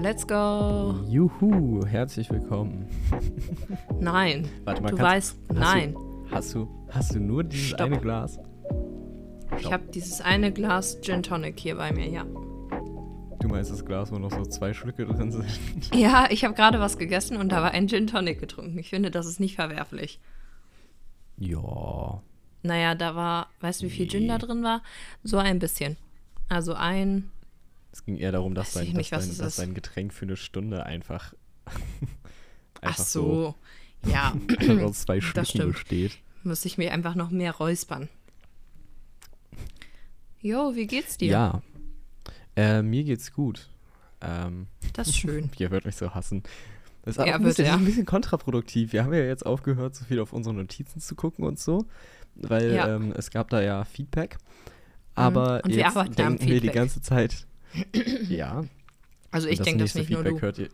Let's go. Juhu, herzlich willkommen. Nein. Warte mal, du kannst- weißt, hast nein. Du, hast, du, hast du nur dieses Stopp. eine Glas? Ich habe dieses eine Glas Gin Tonic hier bei mir, ja. Du meinst das Glas, wo noch so zwei Schlücke drin sind? Ja, ich habe gerade was gegessen und da war ein Gin Tonic getrunken. Ich finde, das ist nicht verwerflich. Ja. Naja, da war, weißt du, wie viel Gin Nee. da drin war? So ein bisschen. Also ein, Es ging eher darum, dass dein, nicht, dass dein, dass dein Getränk für eine Stunde einfach, ach einfach so. Ja, einfach aus zwei Schlücken stimmt. besteht. muss ich mir einfach noch mehr räuspern. Jo, wie geht's dir? Ja. Äh, mir geht's gut. Ähm, Das ist schön. ihr wird mich so hassen. Das ist, Ja, ein bisschen, er. ein bisschen kontraproduktiv. Wir haben ja jetzt aufgehört, so viel auf unsere Notizen zu gucken und so, weil Ja. ähm, es gab da ja Feedback. Aber Und wir jetzt denken wir die ganze Zeit. Ja. Also ich denke das nicht nur Feedback du. hört ihr.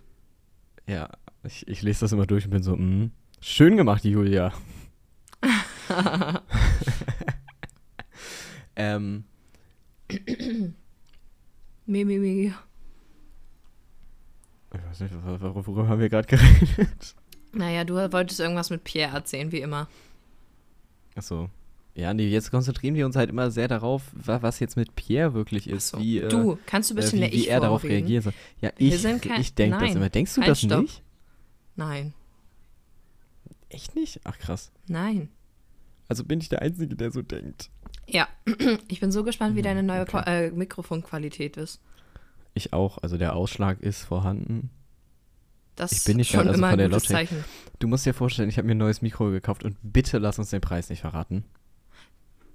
Ja, ich, ich lese das immer durch und bin so, mm, schön gemacht, Julia. ähm, Mi, mi, mi. ich weiß nicht, wor- wor- worüber haben wir gerade geredet? Naja, du wolltest irgendwas mit Pierre erzählen, wie immer. Achso. Ja, nee, jetzt konzentrieren wir uns halt immer sehr darauf, wa- was jetzt mit Pierre wirklich ist. So. Wie, äh, du, kannst du ein äh, bisschen wie, der wie ich er darauf soll. Ja, Wir ich, kein- ich denke das immer. Denkst du Halt, das stopp. nicht? Nein, Echt nicht? Ach krass. nein. Also bin ich der Einzige, der so denkt. Ja, ich bin so gespannt, wie Hm, deine neue okay. Äh, Mikrofonqualität ist. Ich auch. Also der Ausschlag ist vorhanden. Das Ich bin nicht schon also immer von ein der gutes Logitech. Zeichen. Du musst dir vorstellen, ich habe mir ein neues Mikro gekauft und bitte lass uns den Preis nicht verraten.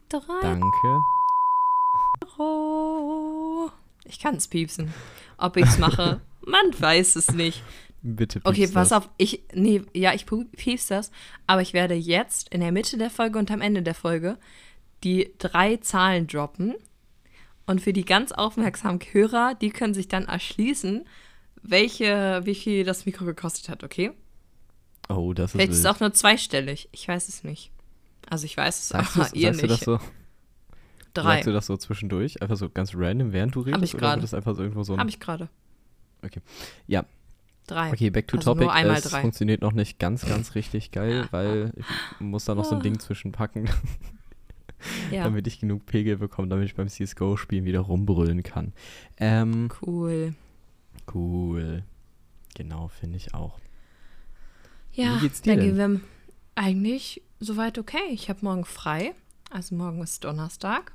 Drei Danke. Euro. Ich kann es piepsen. Ob ich es mache, man weiß es nicht. Bitte. Okay, pass das. auf. Ich, nee, ja, ich piepse das, aber ich werde jetzt in der Mitte der Folge und am Ende der Folge die drei Zahlen droppen. Und für die ganz aufmerksamen Hörer, die können sich dann erschließen, welche, wie viel das Mikro gekostet hat, okay? Oh, das ist Vielleicht ist es auch nur zweistellig. Ich weiß es nicht. Also ich weiß es, Sagst, aber ihr sagst du das nicht. so? Drei. Sagst du das so zwischendurch? Einfach so ganz random, während du redest? ich oder gerade. das einfach so irgendwo so ein... Habe ich gerade. Ja, Drei. okay, back to Also topic. nur einmal es drei. funktioniert noch nicht ganz, ganz richtig geil, weil ich muss da noch so ein Ah. Ding zwischenpacken, Ja, damit ich genug Pegel bekomme, damit ich beim CSGO-Spielen wieder rumbrüllen kann. Ähm, cool. cool. Genau, finde ich auch. Ja, Wie geht's dir denn? wir eigentlich soweit okay. Ich habe morgen frei. Also morgen ist Donnerstag,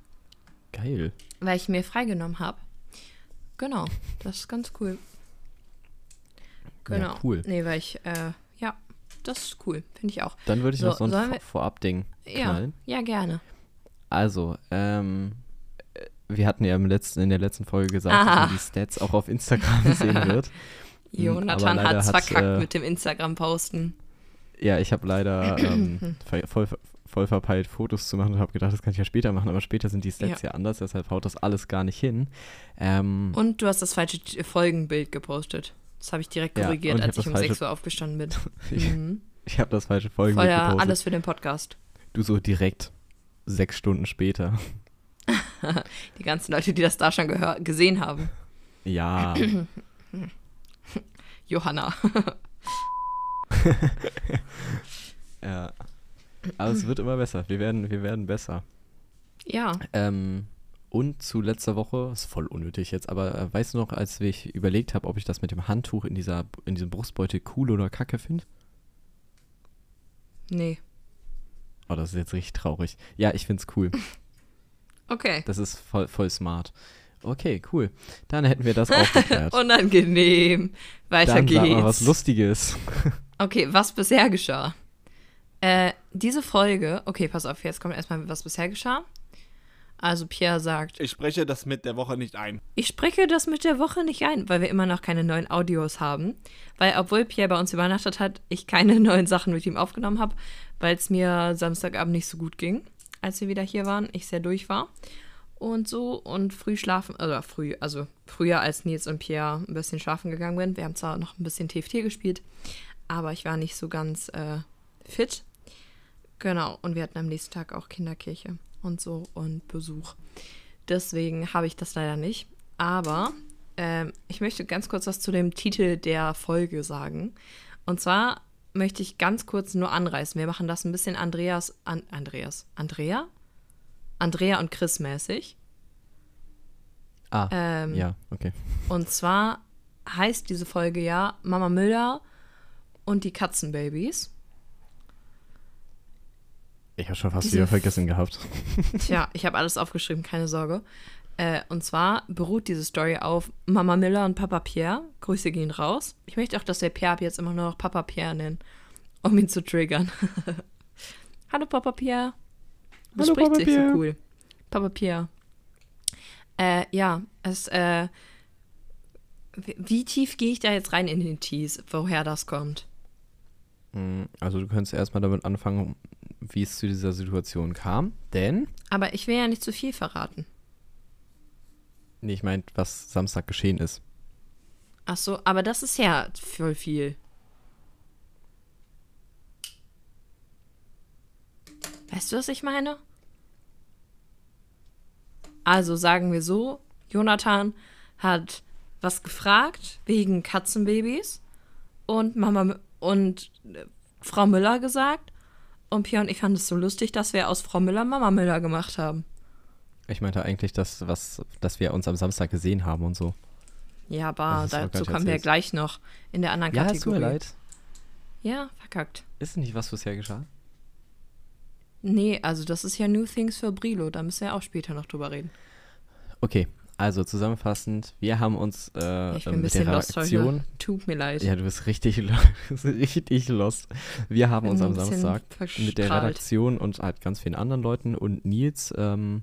Geil. weil ich mir freigenommen habe. Genau, das ist ganz cool. Genau. Ja, cool. Nee, weil ich, äh, ja, das ist cool, finde ich auch. Dann würde ich So, noch so ein wir- Vorab-Ding Ja, knallen. ja, gerne. Also, ähm, äh, wir hatten ja im letzten, in der letzten Folge gesagt, dass Aha. man die Stats auch auf Instagram sehen wird. Jonathan hat's hat, verkackt äh, mit dem Instagram-Posten. Ja, ich habe leider ähm, voll, voll verpeilt, Fotos zu machen und habe gedacht, das kann ich ja später machen, aber später sind die Stats ja, anders, deshalb haut das alles gar nicht hin. Ähm, Und du hast das falsche Folgenbild gepostet. Das habe ich direkt Ja, korrigiert, als ich um das 6 falsche- Uhr aufgestanden bin. ich Mhm. ich habe das falsche Folgenbild Voll ja, gepostet. alles für den Podcast. Du so direkt sechs Stunden später. Die ganzen Leute, die das da schon gesehen haben. Ja, Johanna. ja. Aber es wird immer besser. Wir werden, wir werden besser. ja, Ähm, und zu letzter Woche, ist voll unnötig jetzt, aber äh, weißt du noch, als ich überlegt habe, ob ich das mit dem Handtuch in, dieser, in diesem Brustbeutel cool oder kacke finde? nee. Oh, das ist jetzt richtig traurig. Ja, ich find's cool. Okay. Das ist voll, voll smart. Okay, cool. Dann hätten wir das auch geklärt. Unangenehm. Weiter Dann geht's. sag mal was Lustiges. Okay, was bisher geschah. Äh, diese Folge, okay, pass auf, jetzt kommt erstmal, was bisher geschah. Also Pierre sagt, Ich spreche das mit der Woche nicht ein. ich spreche das mit der Woche nicht ein, weil wir immer noch keine neuen Audios haben. Weil, obwohl Pierre bei uns übernachtet hat, ich keine neuen Sachen mit ihm aufgenommen habe, weil es mir Samstagabend nicht so gut ging, als wir wieder hier waren, ich sehr durch war. Und so und früh schlafen, oder früh, also früher als Nils und Pierre ein bisschen schlafen gegangen bin. Wir haben zwar noch ein bisschen TFT gespielt, aber ich war nicht so ganz äh, fit. Genau, und wir hatten am nächsten Tag auch Kinderkirche und so und Besuch. Deswegen habe ich das leider nicht. Aber Ähm, ich möchte ganz kurz was zu dem Titel der Folge sagen. Und zwar möchte ich ganz kurz nur anreißen. Wir machen das ein bisschen Andreas, an, Andreas, Andrea? Andrea und Chris mäßig. Ah, Ähm, ja, okay. Und zwar heißt diese Folge ja Mama Müller und die Katzenbabys. Ich habe schon fast Diese wieder vergessen gehabt. Tja, ich habe alles aufgeschrieben, keine Sorge. Äh, und zwar beruht diese Story auf Mama Miller und Papa Pierre. Grüße gehen raus. Ich möchte auch, dass der Pierre jetzt immer nur noch Papa Pierre nennen, um ihn zu triggern. Hallo Papa Pierre. Das Hallo, spricht Papa sich Pierre. so cool. Papa Pierre. Äh, ja, es, äh, wie, wie tief gehe ich da jetzt rein in den Tease, woher das kommt? Mm, Also du könntest erstmal damit anfangen, wie es zu dieser Situation kam. Denn, Aber ich will ja nicht zu viel verraten. nee, ich meine, was Samstag geschehen ist. Ach so, aber das ist ja voll viel. Weißt du, was ich meine? Also sagen wir so, Jonathan hat was gefragt wegen Katzenbabys und Mama und äh, Frau Müller gesagt und Pia und ich fanden es so lustig, dass wir aus Frau Müller Mama Müller gemacht haben. Ich meinte eigentlich das, was, dass wir uns am Samstag gesehen haben und so. Ja, aber dazu kommen wir gleich noch in der anderen Ja, Kategorie. tut mir leid. Ja, verkackt. Ist nicht was bisher geschah? Nee, also das ist ja New Things für Brilo. Da müssen wir auch später noch drüber reden. Okay, also zusammenfassend, wir haben uns äh, Ja, ich bin ein mit der bisschen lost heute. Tut mir leid. Ja, du bist richtig, richtig lost. Wir haben uns ein am Samstag mit der. Redaktion und halt ganz vielen anderen Leuten und Nils ähm,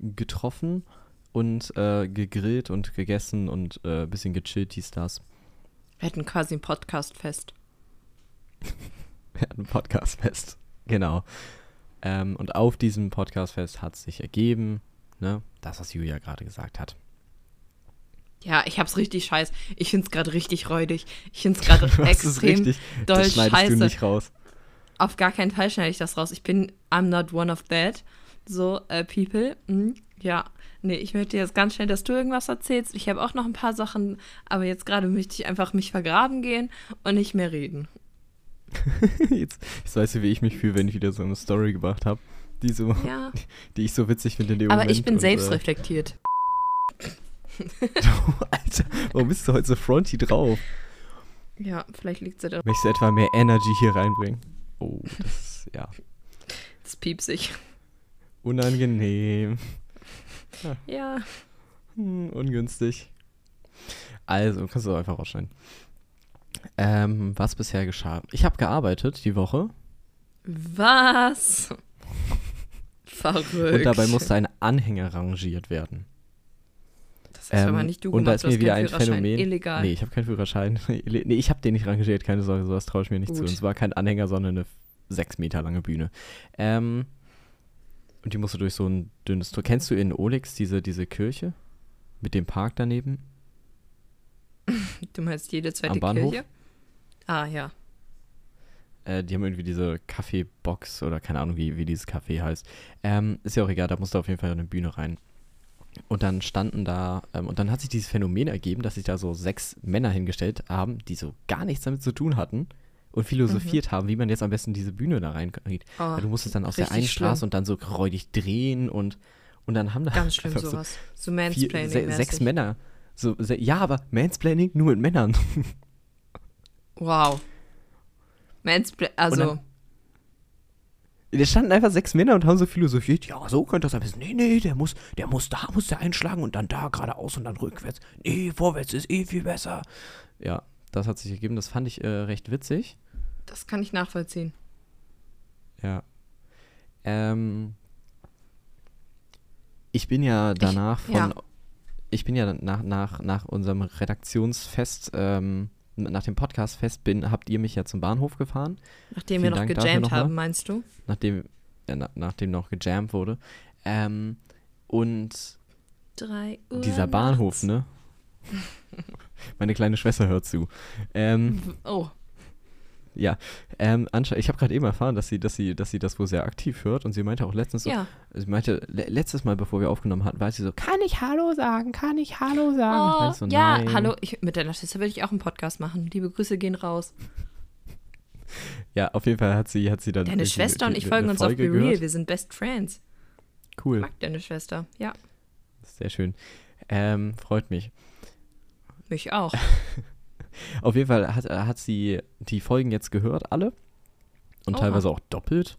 getroffen und äh, gegrillt und gegessen und äh, ein bisschen gechillt, dies, das. Wir hatten quasi ein Podcast-Fest. Wir hatten ein Podcast-Fest. Genau. Ähm, und auf diesem Podcast-Fest hat sich ergeben, ne, das, was Julia gerade gesagt hat. Ja, ich hab's richtig scheiß. Ich find's gerade richtig räudig. Ich find's gerade extrem richtig, doll das scheiße. du nicht raus. Auf gar keinen Fall schneide ich das raus. Ich bin, I'm not one of that. So, äh, people. Mhm. Ja, nee, ich möchte jetzt ganz schnell, dass du irgendwas erzählst. Ich habe auch noch ein paar Sachen, aber jetzt gerade möchte ich einfach mich vergraben gehen und nicht mehr reden. Jetzt, jetzt weißt du, wie ich mich fühle, wenn ich wieder so eine Story gemacht habe, die, so, Ja, die ich so witzig finde in dem aber Moment. ich bin und, selbstreflektiert. Äh, Alter, warum bist du heute so fronty drauf? Ja, vielleicht liegt sie da. Möchtest du etwa mehr Energy hier reinbringen? Oh, das ist, ja, Das piepsig. unangenehm, Ja. hm, ungünstig. Also, kannst du einfach rausschneiden. Ähm, was bisher geschah? Ich habe gearbeitet die Woche Was? Verrückt. und dabei musste ein Anhänger rangiert werden. Das hast aber Ähm, nicht du und da gemacht, ist mir wieder ein. Phänomen. Illegal. Nee, ich habe keinen Führerschein. nee, ich habe den nicht rangiert, keine Sorge, sowas traue ich mir nicht zu. Gut. Und es war kein Anhänger, sondern eine sechs Meter lange Bühne. Ähm, und die musste durch so ein dünnes Tor. Kennst du in Olix diese, diese Kirche? Mit dem Park daneben? Du meinst jede zweite? Kirche? Ah, ja. Äh, die haben irgendwie diese Kaffeebox oder keine Ahnung, wie, wie dieses Café heißt. Ähm, ist ja auch egal, da musste auf jeden Fall eine Bühne rein. Und dann standen da, ähm, und dann hat sich dieses Phänomen ergeben, dass sich da so sechs Männer hingestellt haben, die so gar nichts damit zu tun hatten und philosophiert haben, wie man jetzt am besten diese Bühne da reinkriegt. Oh, Ja, du musstest dann aus der einen Straße schlimm. und dann so räudig drehen und, und dann haben da Ganz schlimm so sowas. So vier, Mansplaining. se sechs Männer. So, se ja, aber Mansplaining nur mit Männern. Wow. Mansplaining, also, Da standen einfach sechs Männer und haben so philosophiert, ja, so könnte das ein bisschen. Nee, nee, der muss, der muss da, muss der einschlagen und dann da geradeaus und dann rückwärts. Nee, vorwärts ist eh viel besser. Ja, das hat sich ergeben, das fand ich äh, recht witzig. das kann ich nachvollziehen. Ja. Ähm, ich bin ja danach von, ja. ich bin ja nach, nach, nach unserem Redaktionsfest, ähm, nach dem Podcastfest bin, habt ihr mich ja zum Bahnhof gefahren, Nachdem Vielen wir noch Dank gejammt nochmal. haben, meinst du? nachdem, äh, na, nachdem noch gejammt wurde. Ähm, und Drei Uhr. dieser Bahnhof, nachts. ne? Meine kleine Schwester hört zu. Ähm, Oh, Ja, ähm, Anscha, ich habe gerade eben erfahren, dass sie, dass sie, dass sie das wohl sehr aktiv hört und sie meinte auch letztens so, Ja. sie meinte le letztes Mal, bevor wir aufgenommen hatten, war sie so, kann ich Hallo sagen, kann ich Hallo sagen? Oh, Meinte ich so, ja, nein. hallo. Ich, mit deiner Schwester würde ich auch einen Podcast machen. Liebe Grüße gehen raus. Ja, auf jeden Fall hat sie, hat sie dann. Deine Schwester und ich folgen uns auf Be Real. gehört. Wir sind Best Friends. Cool, Mag deine Schwester. Ja, sehr schön. Ähm, freut mich. mich auch. Auf jeden Fall hat, hat sie die Folgen jetzt gehört, alle. Und Oha. teilweise auch doppelt.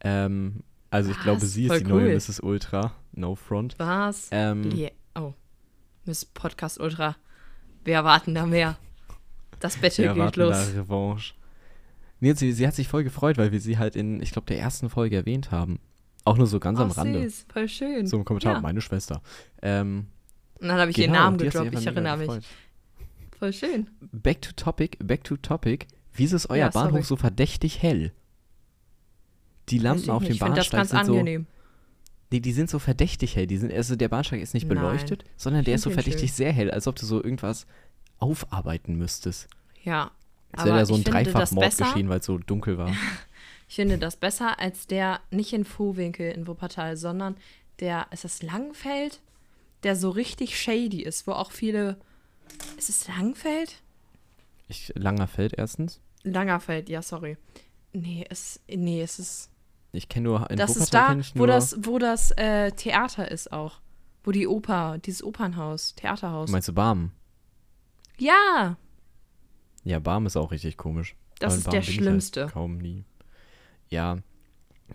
Ähm, also ich Was? glaube, sie ist Voll die neue cool. Mrs. Ultra. No front. Was? Ähm, Lie oh. Miss Podcast Ultra. Wir erwarten da mehr. Das Battle wir geht los. da Revanche. Nee, sie, sie hat sich voll gefreut, weil wir sie halt in, ich glaube, der ersten Folge erwähnt haben. Auch nur so ganz am Oh, Rande. süß. Voll schön. So im Kommentar, Ja. meine Schwester. Ähm, Und dann habe ich ihren genau, Namen hat sich gedroppt. Ich erinnere mich. Voll schön. Back to topic, back to topic. Wieso ist euer Ja. Bahnhof so verdächtig hell? Die Lampen auf dem Ich finde das Bahnsteig ganz sind so. angenehm. Nee, die sind so verdächtig hell. Die sind, also der Bahnsteig ist nicht Nein. beleuchtet, sondern der Ich ist so verdächtig schön. sehr hell, als ob du so irgendwas aufarbeiten müsstest. Ja. Als wäre da so ein Dreifachmord geschehen, weil es so dunkel war. Ich finde das besser als der, nicht in Vohwinkel in Wuppertal, sondern der, ist das Langfeld? Der so richtig shady ist, wo auch viele. Ist es Langfeld? Ich, langer Feld erstens. Langerfeld, ja, sorry. Nee, es, nee, es ist. Ich kenne nur in das Wuppertal ist da, wo nur, das, wo das äh, Theater ist auch. Wo die Oper, dieses Opernhaus, Theaterhaus. Meinst du Barmen? Ja, Ja, Barmen ist auch richtig komisch. Das Aber ist der ich schlimmste. Halt kaum nie. Ja.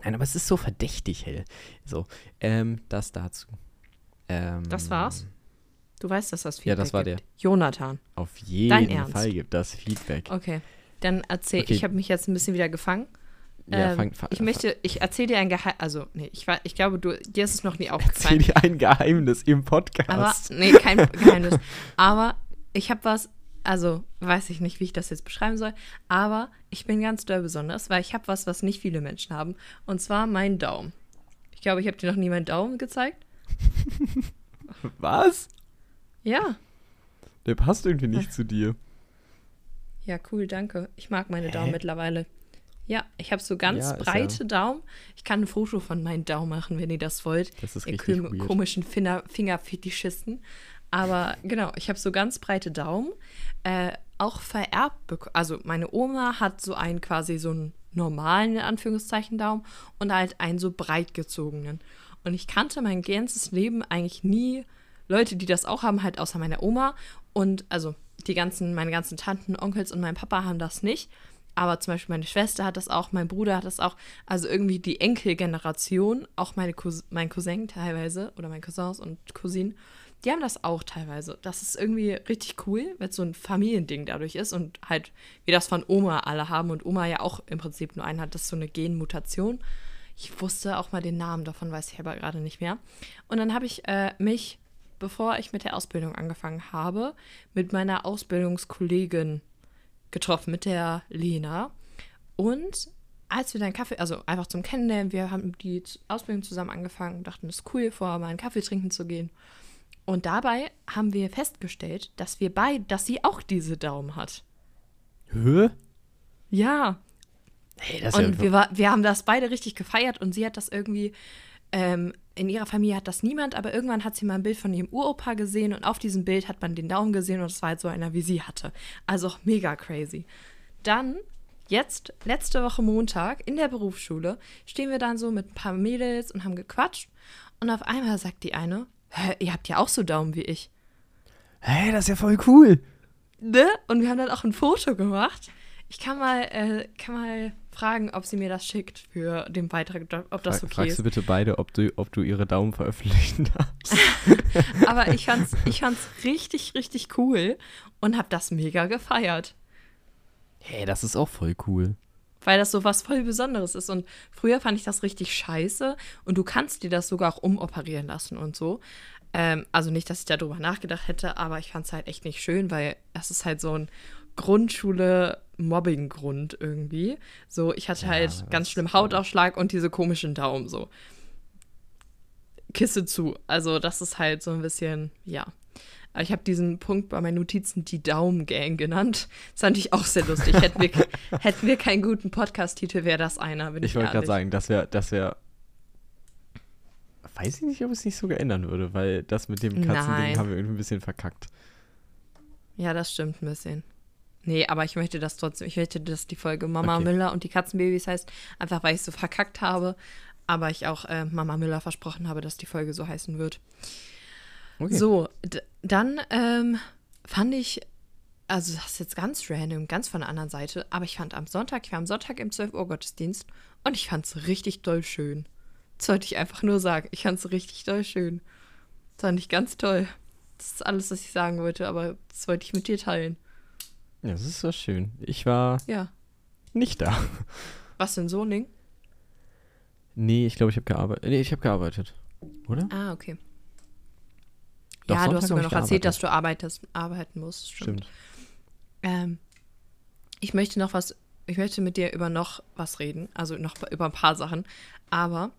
Nein, aber es ist so verdächtig hell. So, ähm, das dazu. Ähm, Das war's? Du weißt, dass das Feedback Ja, das war gibt. Jonathan. Auf jeden? Fall gibt das Feedback. Okay, dann erzähl, Okay. ich habe mich jetzt ein bisschen wieder gefangen. Ja, Ähm, fang, fang, ich möchte, ich erzähle dir ein Geheimnis, also, nee, ich, war, ich glaube, du, dir ist es noch nie Erzähl aufgefallen. dir ein Geheimnis im Aber, Podcast. nee, kein Geheimnis. aber ich habe was, also, weiß ich nicht, wie ich das jetzt beschreiben soll, aber ich bin ganz doll besonders, weil ich habe was, was nicht viele Menschen haben, und zwar meinen Daumen. Ich glaube, ich habe dir noch nie meinen Daumen gezeigt. Was? Ja. Der passt irgendwie nicht zu dir. Ja, cool, danke. Ich mag meine Hä? Daumen mittlerweile. Ja, ich habe so ganz Ja, breite Daumen. Ich kann ein Foto von meinen Daumen machen, wenn ihr das wollt. Das ist ihr richtig kom- weird. komischen Finger Fingerfetischisten. Aber genau, ich habe so ganz breite Daumen. Äh, auch vererbt bekommen. Also meine Oma hat so einen quasi so einen normalen, in Anführungszeichen, Daumen und halt einen so breit gezogenen. Und ich kannte mein ganzes Leben eigentlich nie Leute, die das auch haben, halt außer meiner Oma. Und also die ganzen, meine ganzen Tanten, Onkels und mein Papa haben das nicht. Aber zum Beispiel meine Schwester hat das auch, mein Bruder hat das auch. Also irgendwie die Enkelgeneration, auch meine Cous mein Cousin teilweise oder meine Cousins und Cousinen, die haben das auch teilweise. Das ist irgendwie richtig cool, weil es so ein Familiending dadurch ist und halt wir das von Oma alle haben und Oma ja auch im Prinzip nur einen hat. Das ist so eine Genmutation. Ich wusste auch mal den Namen davon, weiß ich aber gerade nicht mehr. Und dann habe ich äh, mich, bevor ich mit der Ausbildung angefangen habe, mit meiner Ausbildungskollegin getroffen, mit der Lena. Und als wir dann Kaffee, also einfach zum Kennenlernen, wir haben die Ausbildung zusammen angefangen und dachten, es ist cool, vorher mal einen Kaffee trinken zu gehen. Und dabei haben wir festgestellt, dass wir beide, dass sie auch diese Daumen hat. Hä? Ja, Hey, das ist und ja wir, war, wir haben das beide richtig gefeiert und sie hat das irgendwie, ähm, in ihrer Familie hat das niemand, aber irgendwann hat sie mal ein Bild von ihrem Uropa gesehen und auf diesem Bild hat man den Daumen gesehen und es war halt so einer, wie sie hatte. Also auch mega crazy. Dann, jetzt, letzte Woche Montag in der Berufsschule, stehen wir dann so mit ein paar Mädels und haben gequatscht und auf einmal sagt die eine, Hä, ihr habt ja auch so Daumen wie ich. Hey, das ist ja voll cool. Ne? Und wir haben dann auch ein Foto gemacht. Ich kann mal, äh, kann mal fragen, ob sie mir das schickt für den Beitrag, ob das Fra okay fragst ist. du bitte beide, ob du, ob du ihre Daumen veröffentlichen darfst. Aber ich fand's, ich fand's richtig, richtig cool und hab das mega gefeiert. hey, das ist auch voll cool. Weil das so was voll Besonderes ist. Und früher fand ich das richtig scheiße. Und du kannst dir das sogar auch umoperieren lassen und so. Ähm, also nicht, dass ich darüber nachgedacht hätte, aber ich fand es halt echt nicht schön, weil es ist halt so ein Grundschule-Mobbing-Grund irgendwie. So, ich hatte Ja, halt ganz schlimm Hautausschlag und diese komischen Daumen so. Kisse zu. Also, das ist halt so ein bisschen, ja. Aber ich habe diesen Punkt bei meinen Notizen die Daumen-Gang genannt. Das fand ich auch sehr lustig. hätten, wir, hätten wir keinen guten Podcast-Titel, wäre das einer. Ich Ich wollte gerade sagen, das wäre, das wäre. Weiß ich nicht, ob es nicht sogar ändern würde, weil das mit dem Katzending Nein. haben wir irgendwie ein bisschen verkackt. Ja, das stimmt ein bisschen. Nee, aber ich möchte das trotzdem. Ich möchte, dass die Folge Mama Okay. Müller und die Katzenbabys heißt, einfach weil ich so verkackt habe. Aber ich auch äh, Mama Müller versprochen habe, dass die Folge so heißen wird. Okay. So, dann ähm, fand ich, also das ist jetzt ganz random, ganz von der anderen Seite, aber ich fand am Sonntag, ich war am Sonntag im 12 Uhr Gottesdienst und ich fand es richtig doll schön. Das wollte ich einfach nur sagen. Ich fand es richtig doll schön. Das fand ich ganz toll. Das ist alles, was ich sagen wollte, aber das wollte ich mit dir teilen. Ja, das ist so schön. Ich war Ja. nicht da. Was in Soning? Nee, ich glaube, ich habe gearbeitet. Nee, ich habe gearbeitet. Oder? Ah, okay. Doch, ja, du Sonntag hast sogar noch erzählt, dass du arbeitest, arbeiten musst. Stimmt. Stimmt. Ähm, ich möchte noch was, ich möchte mit dir über noch was reden, also noch über ein paar Sachen. Aber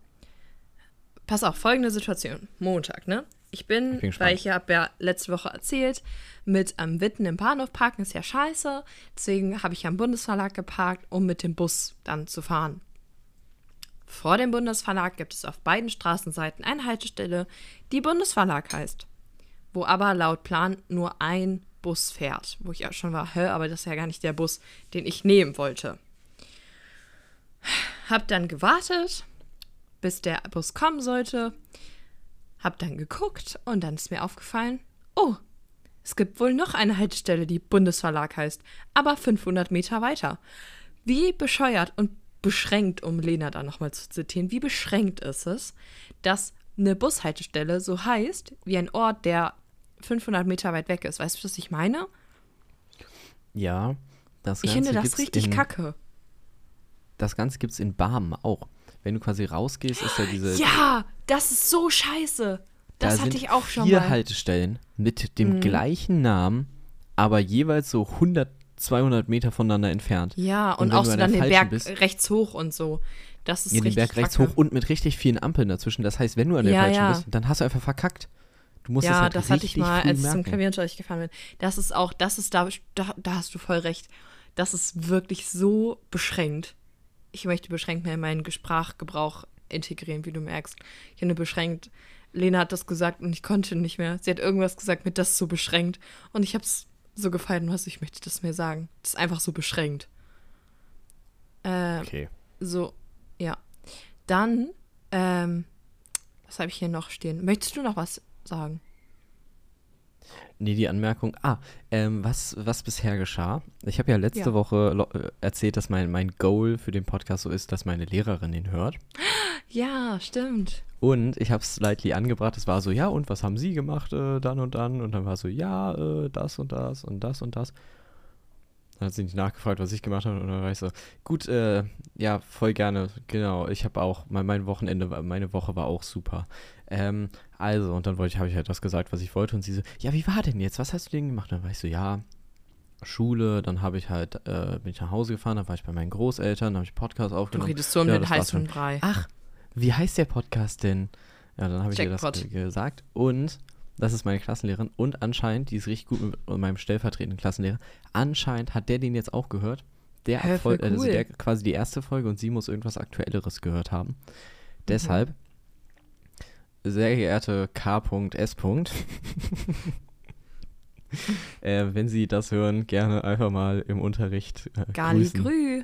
pass auf, folgende Situation. Montag, ne? Ich bin, Ich bin weil ich habe ja letzte Woche erzählt, mit am Witten im Bahnhof parken ist ja scheiße. Deswegen habe ich am Bundesverlag geparkt, um mit dem Bus dann zu fahren. Vor dem Bundesverlag gibt es auf beiden Straßenseiten eine Haltestelle, die Bundesverlag heißt. Wo aber laut Plan nur ein Bus fährt. Wo ich auch schon war, hä, aber das ist ja gar nicht der Bus, den ich nehmen wollte. Hab dann gewartet, bis der Bus kommen sollte. Hab dann geguckt und dann ist mir aufgefallen, oh, es gibt wohl noch eine Haltestelle, die Bundesverlag heißt, aber 500 Meter weiter. Wie bescheuert und beschränkt, um Lena da nochmal zu zitieren, wie beschränkt ist es, dass eine Bushaltestelle so heißt wie ein Ort, der 500 Meter weit weg ist. Weißt du, was ich meine? Ja. Das Ich Ganze finde das richtig in, kacke. Das Ganze gibt es in Barmen auch. Wenn du quasi rausgehst, ist ja diese. Ja, das ist so scheiße. Das da hatte ich auch schon vier mal. Mhm. Haltestellen mit dem gleichen Namen, aber jeweils so 100, 200 Meter voneinander entfernt. Ja, und, wenn auch so dann den Berg bist- rechts hoch und so. Das ist Ja, den Berg rechts kacke. hoch und mit richtig vielen Ampeln dazwischen. Das heißt, wenn du an der Ja, falschen ja. bist, dann hast du einfach verkackt. Du musst ja, das halt das hatte ich mal, als ich zum merken. Klavierunterricht gefahren bin. Das ist auch, das ist da, da, da hast du voll recht. Das ist wirklich so beschränkt. Ich möchte beschränkt mehr in meinen Sprachgebrauch integrieren, wie du merkst. Ich finde beschränkt. Lena hat das gesagt und ich konnte nicht mehr. Sie hat irgendwas gesagt mit das so beschränkt. Und ich habe es so gefallen, was ich möchte das mir sagen. Das ist einfach so beschränkt. Äh, Okay. so, ja. Dann, ähm, was habe ich hier noch stehen? Möchtest du noch was sagen? Nee, die Anmerkung. Ah, ähm, was, was bisher geschah. Ich habe ja letzte Ja. Woche äh, erzählt, dass mein, mein Goal für den Podcast so ist, dass meine Lehrerin ihn hört. Ja, stimmt. Und ich habe es slightly angebracht. Es war so, ja, und was haben Sie gemacht äh, dann und dann? Und dann war so, ja, äh, das und das und das und das. Dann hat sie nicht nachgefragt, was ich gemacht habe. Und dann war ich so, gut, äh, ja, voll gerne. Genau, ich habe auch, mein, mein Wochenende, meine Woche war auch super. Ähm, also, und dann wollte ich, habe ich halt das gesagt, was ich wollte. Und sie so, ja, wie war denn jetzt? Was hast du denn gemacht? Und dann war ich so, ja, Schule, dann habe ich halt, äh, bin ich nach Hause gefahren, dann war ich bei meinen Großeltern, habe ich Podcast Du aufgenommen. redest so um Ja, den heißen. Brei. Ach, wie heißt der Podcast denn? Ja, dann habe ich ihr das gesagt. Und das ist meine Klassenlehrerin. Und anscheinend, die ist richtig gut mit meinem stellvertretenden Klassenlehrer. Anscheinend hat der den jetzt auch gehört. Der voll also cool. der quasi die erste Folge und sie muss irgendwas Aktuelleres gehört haben. Mhm. Deshalb, sehr geehrte K.S. äh, wenn Sie das hören, gerne einfach mal im Unterricht äh, Gali grüßen. Grü.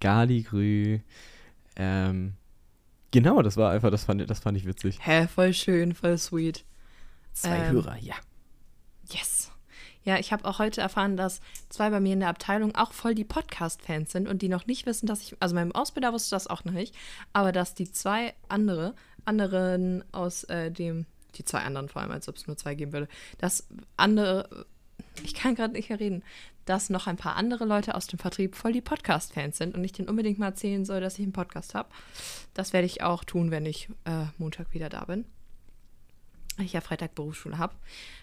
Galigrü. Ähm, genau, das war einfach, das fand, das fand ich witzig. Hä, voll schön, voll sweet. Zwei Ähm, Hörer, ja. Yes. Ja, ich habe auch heute erfahren, dass zwei bei mir in der Abteilung auch voll die Podcast-Fans sind und die noch nicht wissen, dass ich, also meinem Ausbilder wusste das auch noch nicht, aber dass die zwei andere, anderen aus äh, dem, die zwei anderen vor allem, als ob es nur zwei geben würde, dass andere, ich kann gerade nicht mehr reden, dass noch ein paar andere Leute aus dem Vertrieb voll die Podcast-Fans sind und ich denen unbedingt mal erzählen soll, dass ich einen Podcast habe. Das werde ich auch tun, wenn ich äh, Montag wieder da bin. Ich ja Freitag Berufsschule habe.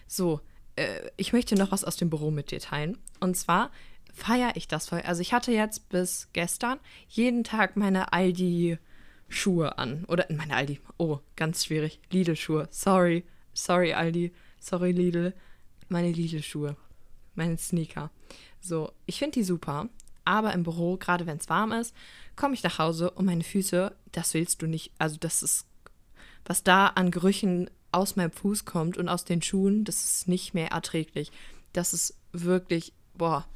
So, äh, ich möchte noch was aus dem Büro mit dir teilen. Und zwar feiere ich das voll. Also ich hatte jetzt bis gestern jeden Tag meine Aldi-Schuhe an. Oder meine Aldi. Oh, ganz schwierig. Lidl-Schuhe. Sorry. Sorry, Aldi. Sorry, Lidl. meine Lidl-Schuhe. Meine Sneaker. So, ich finde die super. Aber im Büro, gerade wenn es warm ist, komme ich nach Hause und meine Füße, das willst du nicht. Also, das ist, was da an Gerüchen aus meinem Fuß kommt und aus den Schuhen, das ist nicht mehr erträglich. Das ist wirklich, boah,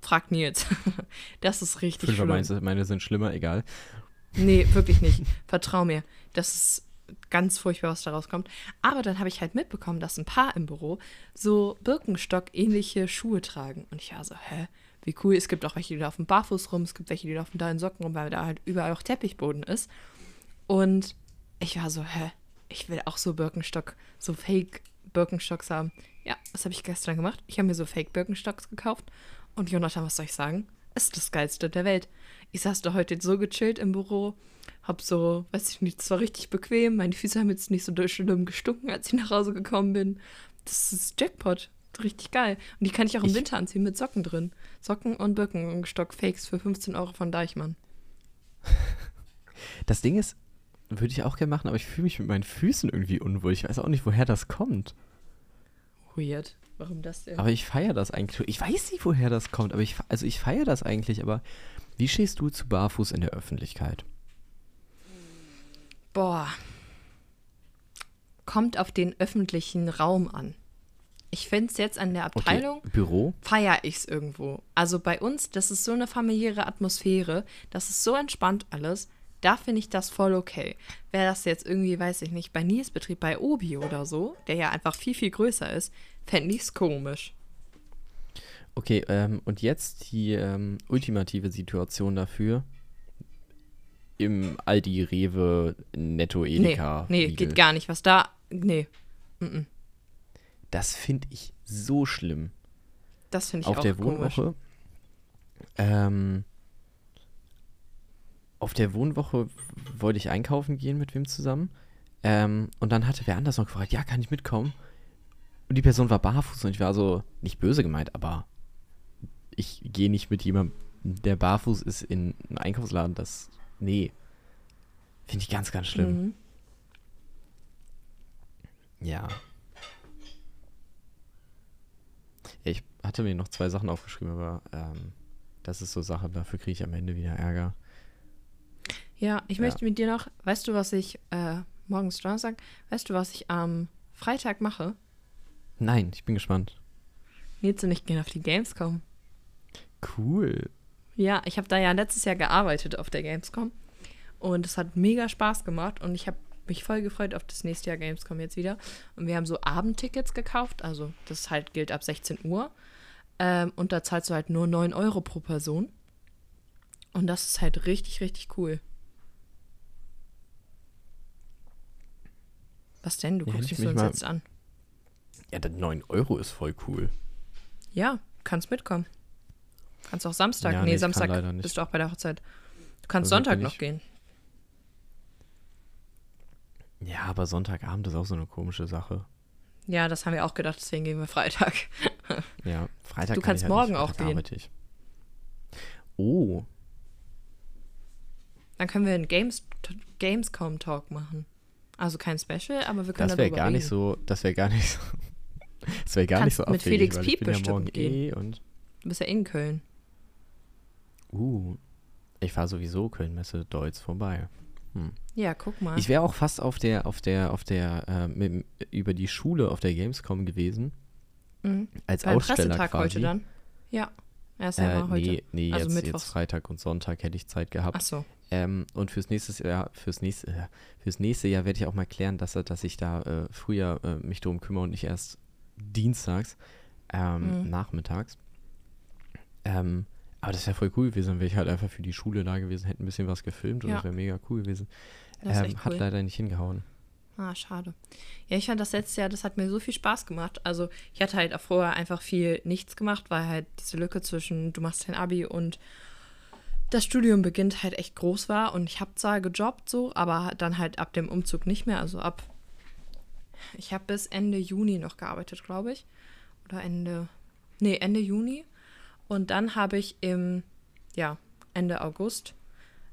frag Nils. das ist richtig Fünfer schlimm. meine sind schlimmer, egal. Nee, wirklich nicht. Vertrau mir. Das ist ganz furchtbar, was da rauskommt. Aber dann habe ich halt mitbekommen, dass ein Paar im Büro so Birkenstock-ähnliche Schuhe tragen. Und ich war so, hä? Wie cool. Es gibt auch welche, die laufen barfuß rum. Es gibt welche, die laufen da in Socken rum, weil da halt überall auch Teppichboden ist. Und ich war so, hä? Ich will auch so Birkenstock, so Fake-Birkenstocks haben. Ja, was habe ich gestern gemacht? Ich habe mir so Fake-Birkenstocks gekauft. Und Jonathan, was soll ich sagen? Ist das Geilste der Welt. Ich saß da heute so gechillt im Büro, hab so, weiß ich nicht, es war richtig bequem. Meine Füße haben jetzt nicht so schlimm gestunken, als ich nach Hause gekommen bin. Das ist Jackpot. Richtig geil. Und die kann ich auch im Ich- Winter anziehen mit Socken drin. Socken und Birkenstock-Fakes für 15 Euro von Deichmann. Das Ding ist, würde ich auch gerne machen, aber ich fühle mich mit meinen Füßen irgendwie unwohl. Ich weiß auch nicht, woher das kommt. Weird. Warum das denn? Aber ich feiere das eigentlich. Ich weiß nicht, woher das kommt, aber ich, also ich feiere das eigentlich, aber wie stehst du zu Barfuß in der Öffentlichkeit? Boah. Kommt auf den öffentlichen Raum an. Ich finde es jetzt an der Abteilung, Okay, Büro? feiere ich es irgendwo. Also bei uns, das ist so eine familiäre Atmosphäre, das ist so entspannt alles. Da finde ich das voll okay. Wäre das jetzt irgendwie, weiß ich nicht, bei Nies Betrieb, bei Obi oder so, der ja einfach viel, viel größer ist, fände ich es komisch. Okay, ähm, und jetzt die ähm, ultimative Situation dafür. Im Aldi, Rewe, Netto, Nee, Edeka. nee, Lidl. geht gar nicht. Was da, nee, mm-mm. Das finde ich so schlimm. das finde ich auf auch der komisch. Wohnwoche. Ähm, auf der Wohnwoche wollte ich einkaufen gehen mit wem zusammen. Ähm, und dann hatte wer anders noch gefragt, ja, kann ich mitkommen? Und die Person war barfuß und ich war so, nicht böse gemeint, aber ich gehe nicht mit jemandem, der barfuß ist, in einen Einkaufsladen. Das, nee. Finde ich ganz, ganz schlimm. Mhm. Ja. ja. Ich hatte mir noch zwei Sachen aufgeschrieben, aber ähm, das ist so Sache, dafür kriege ich am Ende wieder Ärger. Ja, ich Ja. möchte mit dir noch, weißt du, was ich, äh, morgens Donnerstag, weißt du, was ich am Freitag mache? Nein, ich bin gespannt. Nils und ich gehen auf die Gamescom. Cool. Ja, ich habe da ja letztes Jahr gearbeitet auf der Gamescom und es hat mega Spaß gemacht und ich habe mich voll gefreut auf das nächste Jahr Gamescom jetzt wieder. Und wir haben so Abendtickets gekauft, also das halt gilt ab 16 Uhr. Ähm, und da zahlst du halt nur 9 Euro pro Person. Und das ist halt richtig, richtig cool. Was denn? Du Ja, guckst hätte ich mich so entsetzt an. Ja, dann 9 Euro ist voll cool. Ja, kannst mitkommen. Kannst auch Samstag. Ja, nee, nee, Samstag nicht. bist du auch bei der Hochzeit. Du kannst Also Sonntag noch gehen. Ja, aber Sonntagabend ist auch so eine komische Sache. Ja, das haben wir auch gedacht, deswegen gehen wir Freitag. Ja, Freitag Du kann kannst halt morgen nicht, auch gehen. Ich. Oh, Dann können wir einen Games Gamescom-Talk machen. Also kein Special, aber wir können das wäre darüber gar nicht reden. so, das wäre gar nicht so, das wäre gar Kannst nicht so mit abwegig, Felix weil ich Piep ja bestimmt morgen gehen. eh und, Du bist ja in Köln. Uh, ich fahre sowieso Köln-Messe Deutz vorbei. Ja, guck mal. Ich wäre auch fast auf der, auf der, auf der, äh, mit, über die Schule auf der Gamescom gewesen. Mhm. Als Beim Aussteller Pressetag quasi. heute dann? Ja. Erst Äh, heute. nee, nee Also jetzt, jetzt. Freitag und Sonntag hätte ich Zeit gehabt. Ach so. Ähm, und fürs nächste Jahr, fürs nächste, äh, fürs nächste Jahr werde ich auch mal klären, dass, dass ich da äh, früher äh, mich drum kümmere und nicht erst dienstags, ähm, Mhm. nachmittags. Ähm, aber das wäre voll cool gewesen, wäre ich halt einfach für die Schule da gewesen, hätte ein bisschen was gefilmt und Ja. das wäre mega cool gewesen. Ähm, echt Hat cool. leider nicht hingehauen. Ah, schade. Ja, ich fand das letzte Jahr, das hat mir so viel Spaß gemacht. Also ich hatte halt auch vorher einfach viel nichts gemacht, weil halt diese Lücke zwischen du machst dein Abi und das Studium beginnt halt echt groß war. Und ich habe zwar gejobbt so, aber dann halt ab dem Umzug nicht mehr. Also ab, ich habe bis Ende Juni noch gearbeitet, glaube ich. Oder Ende, nee, Ende Juni. Und dann habe ich im, ja, Ende August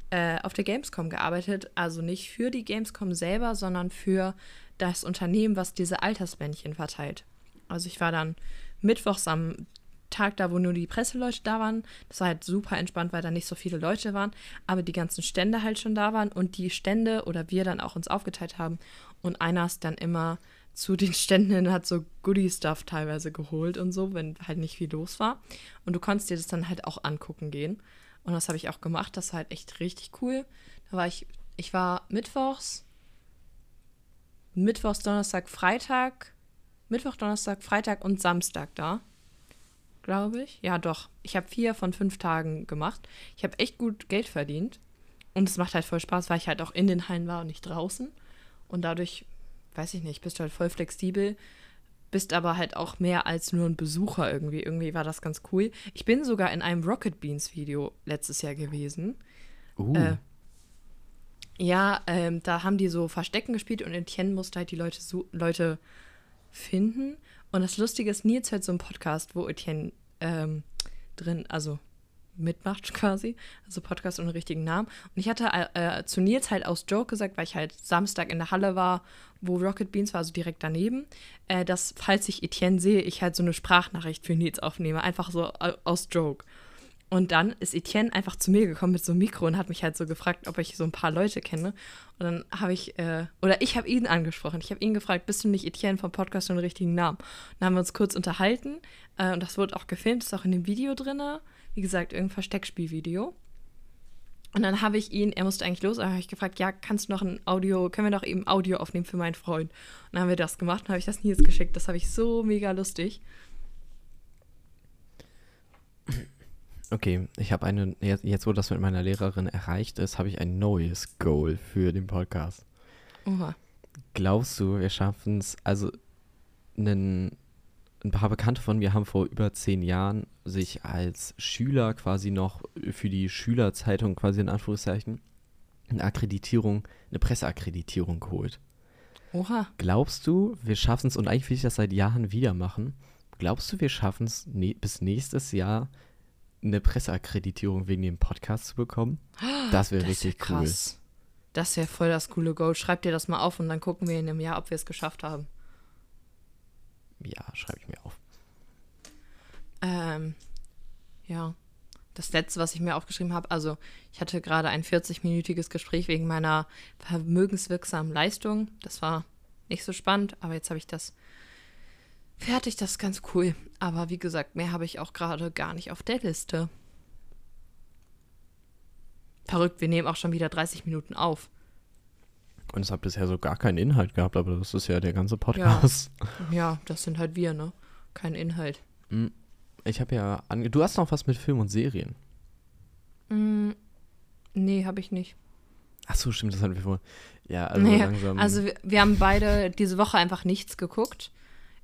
äh, auf der Gamescom gearbeitet. Also nicht für die Gamescom selber, sondern für das Unternehmen, was diese Altersbändchen verteilt. Also ich war dann mittwochs am Tag da, wo nur die Presseleute da waren. Das war halt super entspannt, weil da nicht so viele Leute waren, aber die ganzen Stände halt schon da waren und die Stände oder wir dann auch uns aufgeteilt haben. Und einer ist dann immer zu den Ständen hin, hat so Goodie-Stuff teilweise geholt und so, wenn halt nicht viel los war. Und du konntest dir das dann halt auch angucken gehen. Und das habe ich auch gemacht. Das war halt echt richtig cool. Da war ich, ich war mittwochs, mittwochs, Donnerstag, Freitag, Mittwoch, Donnerstag, Freitag und Samstag da. Glaube ich. Ja, doch. Ich habe vier von fünf Tagen gemacht. Ich habe echt gut Geld verdient. Und es macht halt voll Spaß, weil ich halt auch in den Hallen war und nicht draußen. Und dadurch, weiß ich nicht, bist du halt voll flexibel, bist aber halt auch mehr als nur ein Besucher irgendwie. Irgendwie war das ganz cool. Ich bin sogar in einem Rocket Beans Video letztes Jahr gewesen. Uh. Äh, ja, ähm, da haben die so Verstecken gespielt und Etienne musste halt die Leute, so, Leute finden. Und das Lustige ist, Nils hört so einen Podcast, wo Etienne ähm, drin, also mitmacht quasi, also Podcast ohne richtigen Namen. Und ich hatte äh, zu Nils halt aus Joke gesagt, weil ich halt Samstag in der Halle war, wo Rocket Beans war, also direkt daneben, äh, dass, falls ich Etienne sehe, ich halt so eine Sprachnachricht für Nils aufnehme, einfach so äh, aus Joke. Und dann ist Etienne einfach zu mir gekommen mit so einem Mikro und hat mich halt so gefragt, ob ich so ein paar Leute kenne. Und dann habe ich, äh, oder ich habe ihn angesprochen. Ich habe ihn gefragt, bist du nicht Etienne vom Podcast und den richtigen Namen? Und dann haben wir uns kurz unterhalten äh, und das wurde auch gefilmt, ist auch in dem Video drin. Wie gesagt, irgendein Versteckspielvideo. Und dann habe ich ihn, er musste eigentlich los, aber habe ich gefragt, ja, kannst du noch ein Audio, können wir doch eben Audio aufnehmen für meinen Freund? Und dann haben wir das gemacht und habe ich das Nils geschickt. Das habe ich so mega lustig. Okay, ich habe eine, jetzt, jetzt, wo das mit meiner Lehrerin erreicht ist, habe ich ein neues Goal für den Podcast. Oha. Glaubst du, wir schaffen es, also einen, ein paar Bekannte von mir haben vor über zehn Jahren sich als Schüler quasi noch für die Schülerzeitung quasi in Anführungszeichen eine Akkreditierung, eine Presseakkreditierung geholt. Oha. Glaubst du, wir schaffen es, und eigentlich will ich das seit Jahren wieder machen, glaubst du, wir schaffen es ne, bis nächstes Jahr eine Presseakkreditierung wegen dem Podcast zu bekommen? Das wäre richtig wär cool. Das wäre voll das coole Goal. Schreib dir das mal auf und dann gucken wir in einem Jahr, ob wir es geschafft haben. Ja, schreibe ich mir auf. Ähm, ja. Das letzte, was ich mir aufgeschrieben habe, also ich hatte gerade ein 40-minütiges Gespräch wegen meiner vermögenswirksamen Leistung. Das war nicht so spannend, aber jetzt habe ich das fertig. Das ist ganz cool. Aber wie gesagt, mehr habe ich auch gerade gar nicht auf der Liste. Verrückt, wir nehmen auch schon wieder 30 Minuten auf. Und es hat bisher so gar keinen Inhalt gehabt, aber das ist ja der ganze Podcast. Ja, ja das sind halt wir, ne? Kein Inhalt. Hm, ich habe ja. Ange du hast noch was mit Film und Serien. Mm, nee, habe ich nicht. Ach so, stimmt, das hatten wir vor. Ja, also naja, langsam. Also wir, wir haben beide diese Woche einfach nichts geguckt.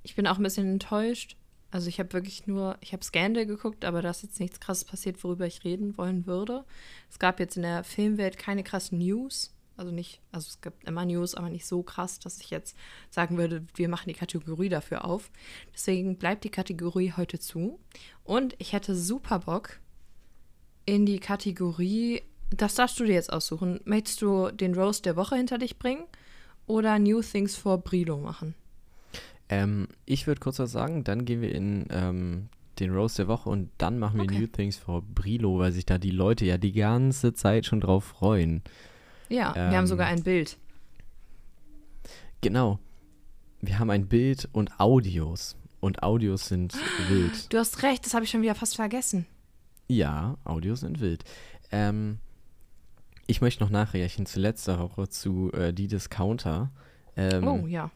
Ich bin auch ein bisschen enttäuscht. Also ich habe wirklich nur, ich habe Scandal geguckt, aber da ist jetzt nichts krasses passiert, worüber ich reden wollen würde. Es gab jetzt in der Filmwelt keine krassen News. Also nicht, also es gibt immer News, aber nicht so krass, dass ich jetzt sagen würde, wir machen die Kategorie dafür auf. Deswegen bleibt die Kategorie heute zu. Und ich hätte super Bock in die Kategorie, das darfst du dir jetzt aussuchen. Möchtest du den Roast der Woche hinter dich bringen oder New Things for Brilo machen? Ähm, ich würde kurz was sagen, dann gehen wir in ähm, den Roast der Woche und dann machen wir Okay. New Things for Brilo, weil sich da die Leute ja die ganze Zeit schon drauf freuen. Ja, wir Ähm, haben sogar ein Bild. Genau. Wir haben ein Bild und Audios. Und Audios sind wild. Du hast recht, das habe ich schon wieder fast vergessen. Ja, Audios sind wild. Ähm, ich möchte noch nachreichen zu letzter Woche zu äh, die Discounter. Ähm, oh ja.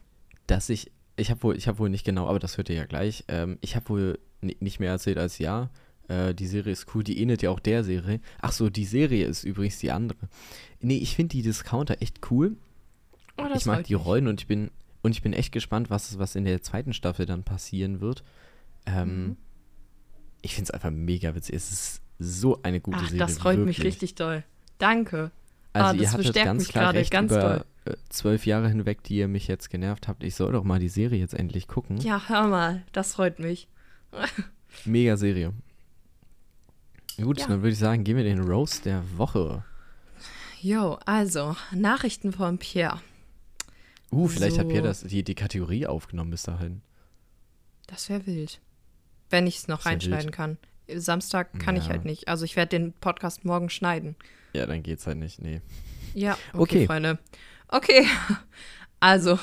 dass ich, ich habe wohl, ich habe wohl nicht genau, aber das hört ihr ja gleich. Ähm, ich habe wohl ni- nicht mehr erzählt als ja. Äh, die Serie ist cool, die ähnelt ja auch der Serie. Ach so, die Serie ist übrigens die andere. Nee, ich finde die Discounter echt cool. Oh, ich mag die mich. Rollen und ich bin und ich bin echt gespannt, was was in der zweiten Staffel dann passieren wird. Ähm, Mhm. Ich finde es einfach mega witzig. Es ist so eine gute Ach, Serie. das freut mich wirklich. richtig doll. Danke. Also Ah, das bestärkt mich gerade ganz über äh, zwölf Jahre hinweg, die ihr mich jetzt genervt habt. Ich soll doch mal die Serie jetzt endlich gucken. Ja, hör mal, das freut mich. Mega Serie. Gut, Ja. dann würde ich sagen, gehen wir den Roast der Woche. Jo, also, Nachrichten von Pierre. Uh, vielleicht hat So. Pierre das, die, die Kategorie aufgenommen bis dahin. Das wäre wild. Wenn ich es noch reinschneiden wild. kann. Samstag kann ich Ja. halt nicht. Also ich werde den Podcast morgen schneiden. Ja, dann geht's halt nicht. Nee. Ja, okay, Okay. Freunde. Okay, also,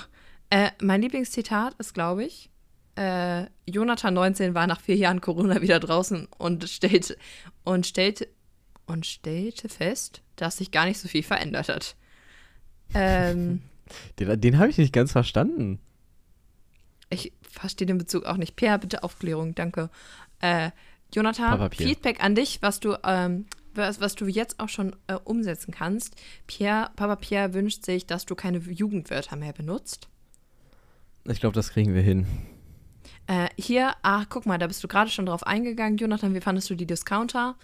äh, mein Lieblingszitat ist, glaube ich, äh, Jonathan 19 war nach vier Jahren Corona wieder draußen und stellte, und stellte, und stellte fest, dass sich gar nicht so viel verändert hat. Ähm, Den, den habe ich nicht ganz verstanden. ich verstehe den Bezug auch nicht. Pierre, bitte Aufklärung, danke. Äh, Jonathan. Feedback an dich, was du, ähm, was, was du jetzt auch schon äh, umsetzen kannst. Pierre, Papa Pierre wünscht sich, dass du keine Jugendwörter mehr benutzt. Ich glaube, das kriegen wir hin. Äh, hier, ach, guck mal, da bist du gerade schon drauf eingegangen, Jonathan. Wie fandest du die Discounter?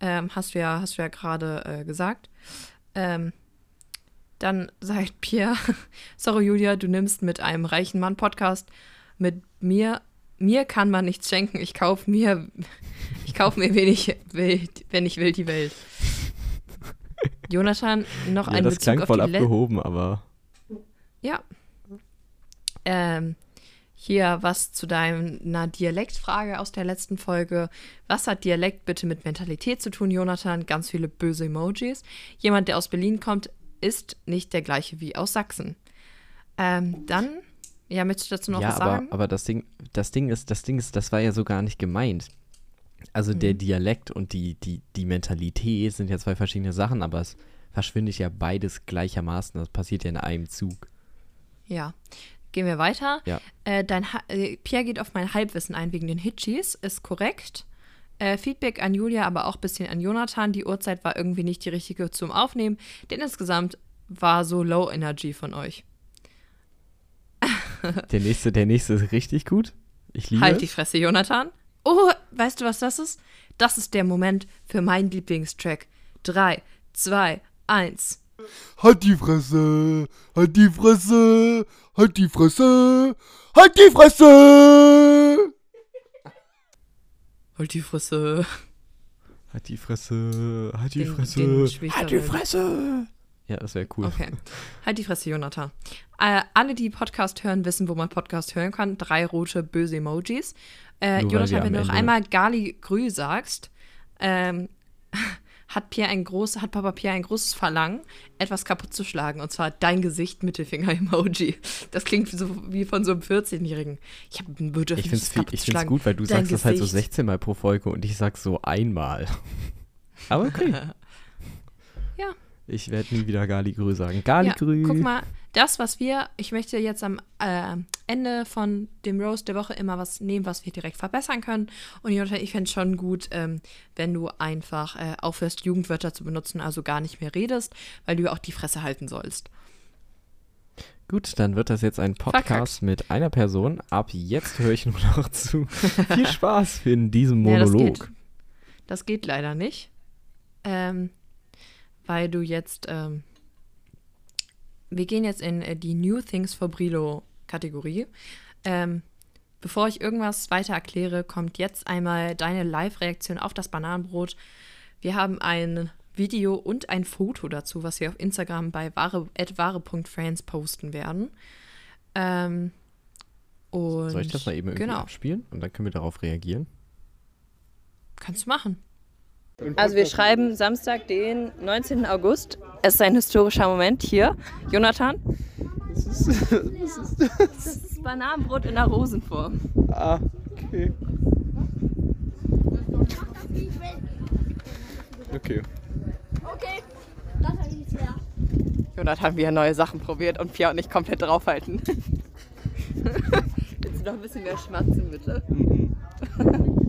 Ähm, hast du ja, hast du ja gerade äh, gesagt. Ähm, dann sagt Pierre, sorry Julia, du nimmst mit einem reichen Mann Podcast. Mit mir, mir kann man nichts schenken. Ich kaufe mir, ich kaufe mir, wenn ich will, wenn ich will, die Welt. Jonathan, noch Ja, ein das Bezug klang auf voll die Le- abgehoben, aber ja. Ähm, hier was zu deiner Dialektfrage aus der letzten Folge. Was hat Dialekt bitte mit Mentalität zu tun, Jonathan? Ganz viele böse Emojis. Jemand, der aus Berlin kommt, ist nicht der gleiche wie aus Sachsen. Ähm, dann, ja, möchtest du dazu noch ja, was aber, sagen? aber das Ding, das Ding ist, das Ding ist, das war ja so gar nicht gemeint. Also der Mhm. Dialekt und die, die, die Mentalität sind ja zwei verschiedene Sachen, aber es verschwindet ja beides gleichermaßen. Das passiert ja in einem Zug. Ja. Gehen wir weiter. Ja. Äh, dein ha äh, Pierre geht auf mein Halbwissen ein wegen den Hitchis, ist korrekt. Äh, Feedback an Julia, aber auch ein bisschen an Jonathan. Die Uhrzeit war irgendwie nicht die richtige zum Aufnehmen, denn insgesamt war so Low Energy von euch. Der nächste, der nächste ist richtig gut. Ich liebe Halt die es. Fresse, Jonathan. Oh, weißt du, was das ist? Das ist der Moment für meinen Lieblingstrack. Drei, zwei, eins. Halt die Fresse! Halt die Fresse! Halt die Fresse! Halt die Fresse! Halt die Fresse. Halt die Fresse, halt die Den- Fresse. den ich halt die. Fresse. Ja, das wäre cool. Okay. Halt die Fresse, Jonathan. Äh, alle, die Podcast hören, wissen, wo man Podcast hören kann. Drei rote, böse Emojis. Äh, Jonathan, wenn du noch einmal Gali Grü sagst, ähm, hat Pierre ein groß, hat Papa Pierre ein großes Verlangen, etwas kaputt zu schlagen. Und zwar dein Gesicht Mittelfinger-Emoji. Das klingt so wie von so einem 14-Jährigen. Ich habe ein Bedürfnis, Ich finde es kaputt ich zu find's schlagen. gut, weil du Dein sagst das halt so Gesicht. 16 Mal pro Folge und ich sag so einmal. Aber okay. Ja. Ich werde nie wieder Galigrü sagen. Galigrü. Ja, guck mal, das, was wir, ich möchte jetzt am äh, Ende von dem Roast der Woche immer was nehmen, was wir direkt verbessern können. Und Jutta, ich fände es schon gut, ähm, wenn du einfach äh, aufhörst, Jugendwörter zu benutzen, also gar nicht mehr redest, weil du ja auch die Fresse halten sollst. Gut, dann wird das jetzt ein Podcast Verkackt. mit einer Person. Ab jetzt höre ich nur noch zu. Viel Spaß in diesem Ja, das Monolog. geht, das geht leider nicht, ähm, weil du jetzt, ähm, wir gehen jetzt in äh, die New Things for Brilo Kategorie. Ähm, bevor ich irgendwas weiter erkläre, kommt jetzt einmal deine Live-Reaktion auf das Bananenbrot. Wir haben ein Video und ein Foto dazu, was wir auf Instagram bei wahre, wahre.friends posten werden. Ähm, Soll ich das mal eben irgendwie genau. abspielen? Und dann können wir darauf reagieren. Kannst du machen. Also wir schreiben Samstag, den 19. August. Es ist ein historischer Moment hier. Jonathan? Das ist, Bananenbrot in der Rosenform. Ah, okay. Okay. Okay, das habe ich ja. Jonathan wieder neue Sachen probiert und Pia und ich komplett draufhalten. Willst du noch ein bisschen mehr schmatzen, bitte?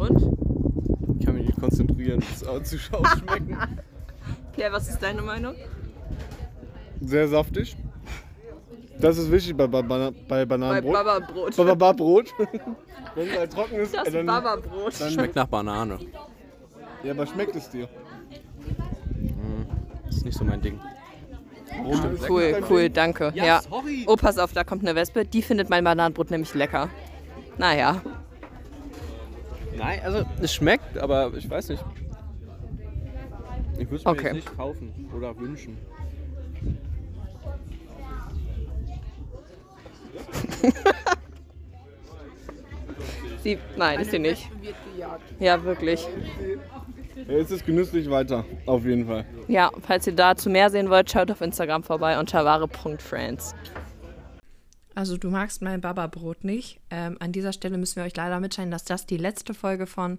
Und? Ich kann mich nicht konzentrieren, bis es zu schauen schmecken. Pierre, was ist deine Meinung? Sehr saftig. Das ist wichtig bei, bei, bei Bei Bananenbrot. Baba-Brot. Bei Baba-Brot. Wenn es halt trocken ist, Das dann, Baba-Brot. dann Schmeckt nach Banane. Ja, aber schmeckt es dir? Ist nicht so mein Ding. Cool, cool, danke. Ja, sorry. Oh, pass auf, da kommt eine Wespe. Die findet mein Bananenbrot nämlich lecker. Naja. Nein, also es schmeckt, aber ich weiß nicht. Ich würde es mir Okay. jetzt nicht kaufen oder wünschen. sie, nein, ist sie nicht. Ja, wirklich. Jetzt ist genüsslich weiter, auf jeden Fall. Ja, falls ihr dazu mehr sehen wollt, schaut auf Instagram vorbei unter wahre.friends. Also du magst mein Baba-Brot nicht. Ähm, an dieser Stelle müssen wir euch leider mitteilen, dass das die letzte Folge von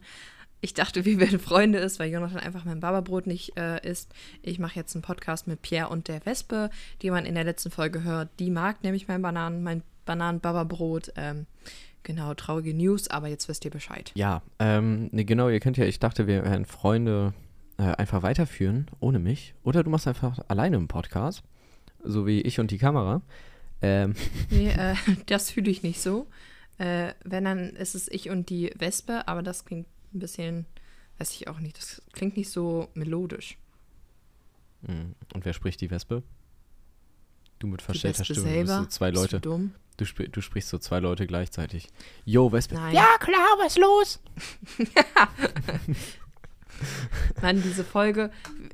Ich dachte, wir werden Freunde ist, weil Jonathan einfach mein Baba-Brot nicht äh, isst. Ich mache jetzt einen Podcast mit Pierre und der Wespe, die man in der letzten Folge hört. Die mag nämlich mein Bananen, mein Bananen-Baba-Brot. Ähm, genau, traurige News, aber jetzt wisst ihr Bescheid. Ja, ähm, nee, genau, ihr könnt ja, ich dachte, wir werden Freunde äh, einfach weiterführen, ohne mich. Oder du machst einfach alleine einen Podcast, so wie ich und die Kamera. Ähm, Nee, äh, das fühle ich nicht so. Äh, wenn, dann ist es ich und die Wespe, aber das klingt ein bisschen, weiß ich auch nicht, das klingt nicht so melodisch. mh, und wer spricht die Wespe? Du mit verstellter Stimme. Du bist selber. so zwei Bist Leute. Du dumm? Du, spr du sprichst so zwei Leute gleichzeitig. Yo, Wespe. Nein. Ja, klar, was ist los? Mann, diese Folge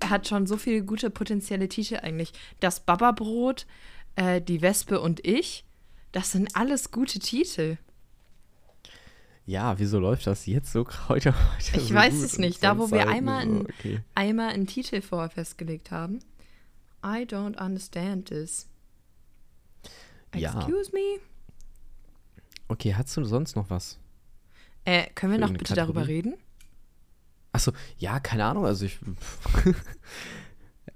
hat schon so viele gute potenzielle Titel eigentlich. Das Baba-Brot, äh, die Wespe und ich, das sind alles gute Titel. Ja, wieso läuft das jetzt so heute? heute Ich so weiß es nicht. Da, wo wir einmal so, okay. Einmal einen Titel vorher festgelegt haben. I don't understand this. Ja. Excuse me? Okay, hast du sonst noch was? Äh, können wir noch bitte darüber Kategorie? reden? Achso, ja, keine Ahnung, also ich,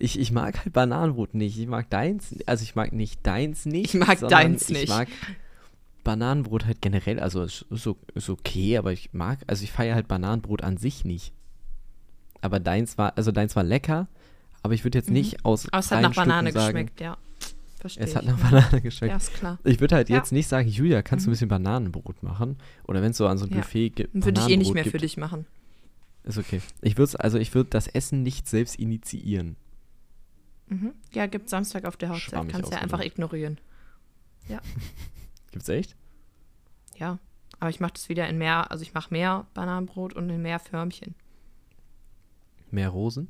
ich. Ich mag halt Bananenbrot nicht. Ich mag deins. Also ich mag nicht deins nicht. Ich mag deins Ich nicht. mag Bananenbrot halt generell. Also es ist, so, ist okay, aber ich mag. Also ich feiere halt Bananenbrot an sich nicht. Aber deins war, also deins war lecker, aber ich würde jetzt nicht aus. Aber es hat nach Banane sagen, geschmeckt, ja. Verstehe Es hat ich. nach Banane geschmeckt. Ja, ist klar. Ich würde halt Ja. jetzt nicht sagen, Julia, kannst du ein bisschen Bananenbrot machen? Oder wenn es so an so ein Ja. Buffet gibt. Würde ich eh nicht mehr gibt, für dich machen. Ist okay. Ich würde also ich würde das Essen nicht selbst initiieren. Mhm. Ja, gibt Samstag auf der Hochzeit. Schwammig Kannst ja einfach ignorieren. Gibt's echt? Ja. Aber ich mache das wieder in mehr, also ich mache mehr Bananenbrot und in mehr Förmchen. Mehr Rosen?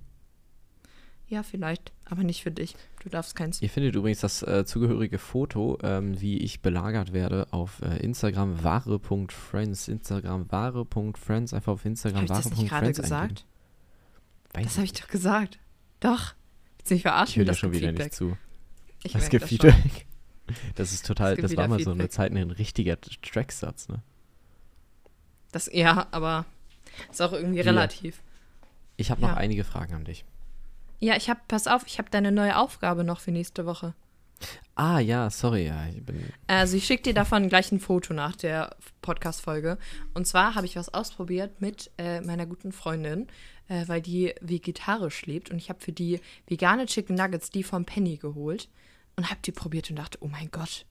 Ja, vielleicht. Aber nicht für dich. Du darfst keins. Ihr findet übrigens das äh, zugehörige Foto, ähm, wie ich belagert werde, auf äh, Instagram wahre.friends. Instagram wahre.friends. Einfach auf Instagram Habe ich das nicht gerade gesagt? Weiß Das habe ich doch gesagt. Doch. Willst du mich verarschen? Ich höre dir Das schon wieder Feedback. nicht zu. Ich Es gibt das schon. Feedback. Das ist total, das war mal so eine Feedback. Zeit ein richtiger Tracksatz, ne? Das, ja, aber ist auch irgendwie relativ. Ich habe noch Ja. einige Fragen an dich. Ja, ich habe, pass auf, ich habe deine neue Aufgabe noch für nächste Woche. Ah, ja, sorry, ja, ich. Also ich schicke dir davon gleich ein Foto nach der Podcast-Folge. Und zwar habe ich was ausprobiert mit äh, meiner guten Freundin, äh, weil die vegetarisch lebt. Und ich habe für die vegane Chicken Nuggets die vom Penny geholt und habe die probiert und dachte, oh mein Gott,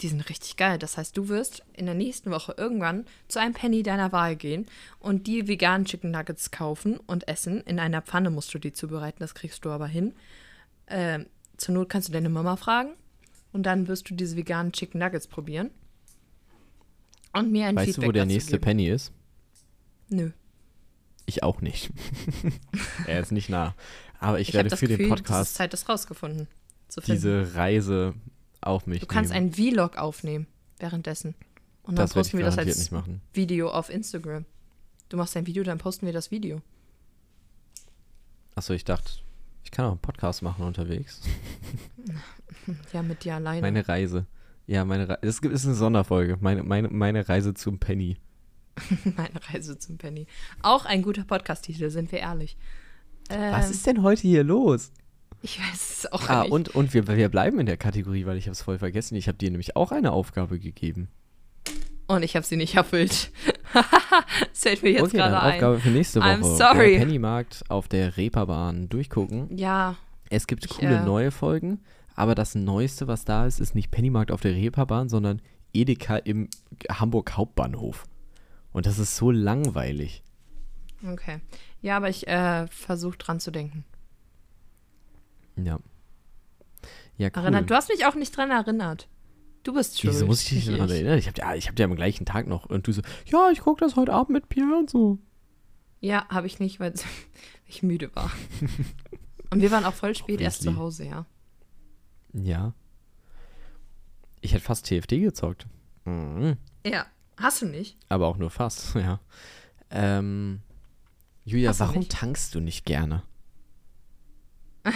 die sind richtig geil. Das heißt, du wirst in der nächsten Woche irgendwann zu einem Penny deiner Wahl gehen und die veganen Chicken Nuggets kaufen und essen. In einer Pfanne musst du die zubereiten, das kriegst du aber hin. Ähm, zur Not kannst du deine Mama fragen und dann wirst du diese veganen Chicken Nuggets probieren. Und mir ein Weißt Feedback du, wo der nächste geben. Penny ist? Nö. Ich auch nicht. er ist nicht nah. Aber ich, Ich, habe werde das für Gefühl, den Podcast Zeit, das rausgefunden diese Reise auf mich du kannst nehmen. einen Vlog aufnehmen währenddessen. Und dann das posten wir das als. Video auf Instagram. Du machst ein Video, dann posten wir das Video. Achso, ich dachte, kann auch einen Podcast machen unterwegs. Ja, mit dir alleine. Meine Reise. Ja, meine Reise. Es gibt- ist eine Sonderfolge. Meine, meine, meine Reise zum Penny. Meine Reise zum Penny. Auch ein guter Podcast-Titel, sind wir ehrlich. Was Ähm, ist denn heute hier los? Ich weiß es auch Ah, nicht. und, und wir, wir bleiben in der Kategorie, weil ich habe es voll vergessen. Ich habe dir nämlich auch eine Aufgabe gegeben. Und ich habe sie nicht erfüllt. Das fällt mir jetzt okay, gerade ein. Aufgabe für nächste Woche. I'm sorry. Der Pennymarkt auf der Reeperbahn durchgucken. Ja, Es gibt Ich, coole äh, neue Folgen, aber das Neueste, was da ist, ist nicht Pennymarkt auf der Reeperbahn, sondern Edeka im Hamburg Hauptbahnhof. Und das ist so langweilig. okay. Ja, aber ich äh, versuche dran zu denken. Ja. Ja, cool. Erinnert, du hast mich auch nicht dran erinnert. Du bist schuld. Wieso muss ich dich daran erinnern? Ich habe dir, ich hab dir am gleichen Tag noch. Und du so, ja, ich gucke das heute Abend mit Pierre und so. Ja, habe ich nicht, weil ich müde war. Und wir waren auch voll spät erst Obviously. zu Hause, ja. Ja. Ich hätte fast TFT gezockt. Mhm. Ja. Hast du nicht? Aber auch nur fast, ja. Ähm, Julia, Hast warum tankst du nicht gerne?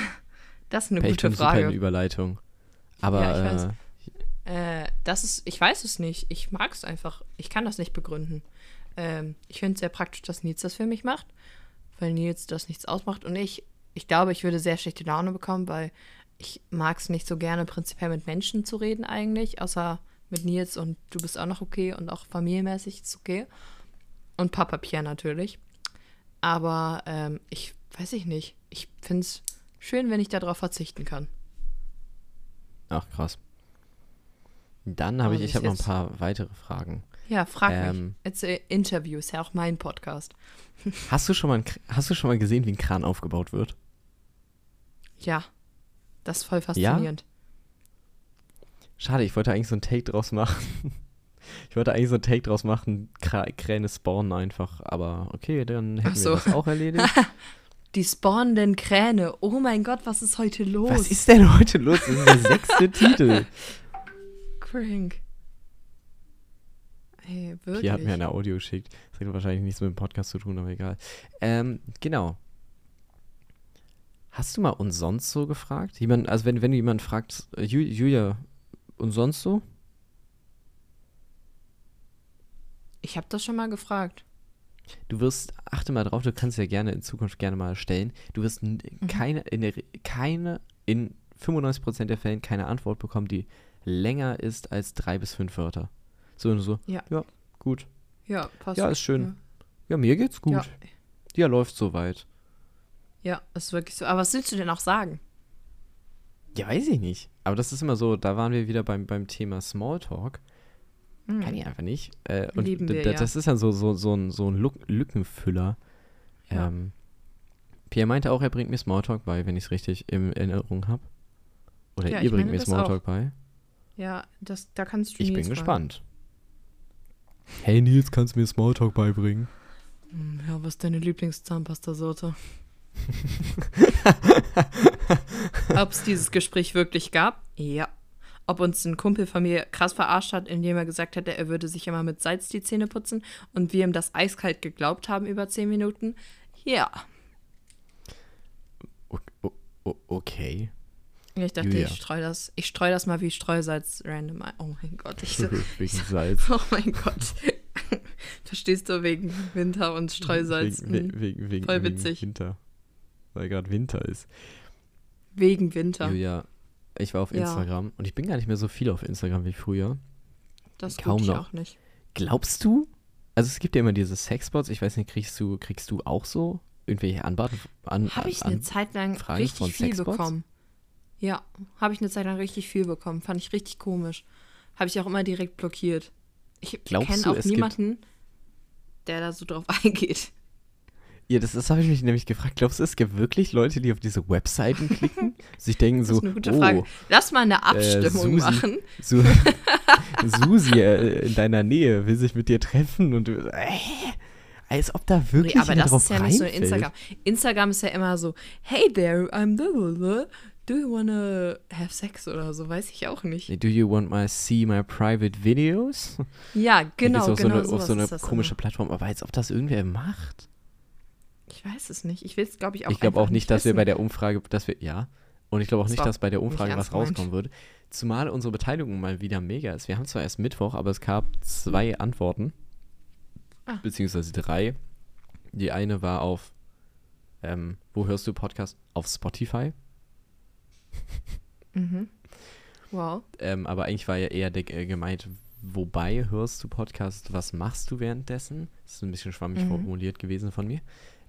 Das ist eine Pech, gute super eine Frage. Überleitung. Aber Ja, ich weiß. äh, Äh, das ist, ich weiß es nicht. Ich mag es einfach. Ich kann das nicht begründen. Ähm, ich finde es sehr praktisch, dass Nils das für mich macht, weil Nils das nichts ausmacht. Und ich, ich glaube, ich würde sehr schlechte Laune bekommen, weil ich mag es nicht so gerne, prinzipiell mit Menschen zu reden eigentlich, außer mit Nils und du bist auch noch okay und auch familienmäßig ist okay. Und Papa Pierre natürlich. Aber ähm, ich weiß ich nicht. Ich finde es schön, wenn ich darauf verzichten kann. ach krass. Dann habe Aber ich, ich habe noch ein paar weitere Fragen. Ja, frag Ähm. mich. It's a Interview, ist ja auch mein Podcast. Hast du schon mal, ein hast du schon mal gesehen, wie ein Kran aufgebaut wird? Ja, das ist voll faszinierend. Schade, ich wollte eigentlich so einen Take draus machen. Ich wollte eigentlich so einen Take draus machen, Kra Kräne spawnen einfach. Aber okay, dann hätten so. wir das auch erledigt. Die spawnenden Kräne. Oh mein Gott, was ist heute los? Was ist denn heute los? Das ist der sechste Titel. Crank. Hey, wirklich. Hier hat mir eine Audio geschickt. Das hat wahrscheinlich nichts mit dem Podcast zu tun, aber egal. Ähm, genau. Hast du mal und sonst so gefragt? Jemand, also wenn, wenn du jemanden fragst, äh, Ju- Julia, und sonst so? ich habe das schon mal gefragt. Du wirst, achte mal drauf, du kannst ja gerne in Zukunft gerne mal stellen. Du wirst Mhm. keine, in der, keine, in 95% der Fällen keine Antwort bekommen, die länger ist als drei bis fünf Wörter. So und so. Ja. Ja, gut. Ja, passt. Ja, ist schön. Ja, mir geht's gut. Ja. Ja, läuft soweit. ja, ist wirklich so. Aber was willst du denn auch sagen? Ja, weiß ich nicht. Aber das ist immer so, da waren wir wieder beim, beim Thema Smalltalk. Hm. Kann ich einfach nicht. Äh, und Lieben wir, ja. das ist dann so, so, so ein, so ein Lück- Lückenfüller. Ja. Ähm, Pierre meinte auch, er bringt mir Smalltalk bei, wenn ich es richtig in Erinnerung habe. Oder Ja, ihr bringt mir Smalltalk bei. Ja, das, da kannst du Ich Nils bin fragen. gespannt. Hey Nils, kannst du mir Smalltalk beibringen? Hm, Ja, was ist deine Lieblingszahnpasta-Sorte? Ob es dieses Gespräch wirklich gab? Ja. Ob uns ein Kumpel von mir krass verarscht hat, indem er gesagt hätte, er würde sich immer mit Salz die Zähne putzen und wir ihm das eiskalt geglaubt haben über 10 Minuten? Ja. Okay. Ich dachte, Julia. ich streue das, ich streue das mal wie Streusalz random ein. Oh mein Gott, ich so, Wegen Salz. oh mein Gott. Verstehst du, wegen Winter und Streusalz. Wegen, Wegen, wegen, wegen, wegen, voll wegen witzig. Winter. Weil gerade Winter ist. wegen Winter. Julia, ich war auf Ja. Instagram und ich bin gar nicht mehr so viel auf Instagram wie früher. Das kaum ich noch. auch nicht. Glaubst du? Also es gibt ja immer diese Sexbots, ich weiß nicht, kriegst du, kriegst du auch so irgendwelche Anbaten? An, Habe ich an, eine Zeit lang Fragen richtig viel Sexbots? bekommen. Ja, habe ich eine Zeit lang richtig viel bekommen. Fand ich richtig komisch. Habe ich auch immer direkt blockiert. Ich kenne auch niemanden, der da so drauf eingeht. Ja, das, das habe ich mich nämlich gefragt. Glaubst du, es gibt wirklich Leute, die auf diese Webseiten klicken, sich denken Das so, ist eine gute oh, Frage. Lass mal eine Abstimmung Susi. machen. Su Susi äh, in deiner Nähe will sich mit dir treffen und du, äh, als ob da wirklich Nee, aber das drauf ist ja nicht so. Instagram. Instagram ist ja immer so, hey there, I'm the. Do you wanna have sex oder so? Weiß ich auch nicht. Do you want my see my private videos? Ja, genau, geht's auf genau so eine, auf so eine ist das komische immer. Plattform, aber als ob das irgendwer macht. Ich weiß es nicht. Ich will es, glaube ich, auch ich glaube auch nicht, dass wir bei der Umfrage, dass wir, ja, und ich glaube auch Das nicht, dass bei der Umfrage was rauskommen würde. Zumal unsere Beteiligung mal wieder mega ist. Wir haben zwar erst Mittwoch, aber es gab zwei Antworten. Ah. Beziehungsweise drei. Die eine war auf, ähm, wo hörst du Podcast? Auf Spotify. Mhm. Wow. Ähm, aber eigentlich war ja eher äh, gemeint, wobei hörst du Podcast, was machst du währenddessen? Das ist ein bisschen schwammig Mhm. formuliert gewesen von mir.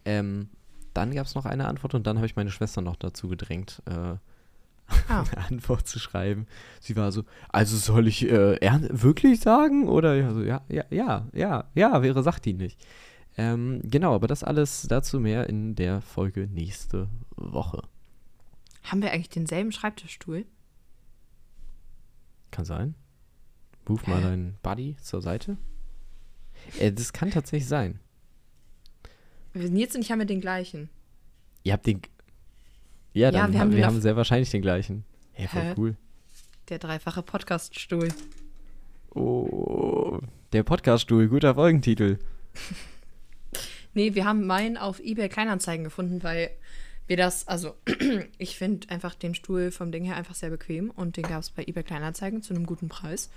Ähm, dann gab es noch eine Antwort und dann habe ich meine Schwester noch dazu gedrängt, äh, Ah. eine Antwort zu schreiben. Sie war so, also soll ich äh, wirklich sagen? Oder ja, so, ja, ja, ja, ja, ja, wäre sachdienlich. Ähm, genau, aber das alles dazu mehr in der Folge nächste Woche. Haben wir eigentlich denselben Schreibtischstuhl? Kann sein. Move mal deinen Buddy zur Seite. Äh, das kann tatsächlich sein. Wir Nils und ich haben ja den gleichen. Ihr habt den. Ja, dann wir wir, haben wir haben sehr wahrscheinlich den gleichen. Hey, voll Hä? cool. Der dreifache Podcast-Stuhl. Oh, der Podcaststuhl, guter Folgentitel. Nee, wir haben meinen auf eBay Kleinanzeigen gefunden, weil wir das, also ich finde einfach den Stuhl vom Ding her einfach sehr bequem und den gab es bei eBay Kleinanzeigen zu einem guten Preis.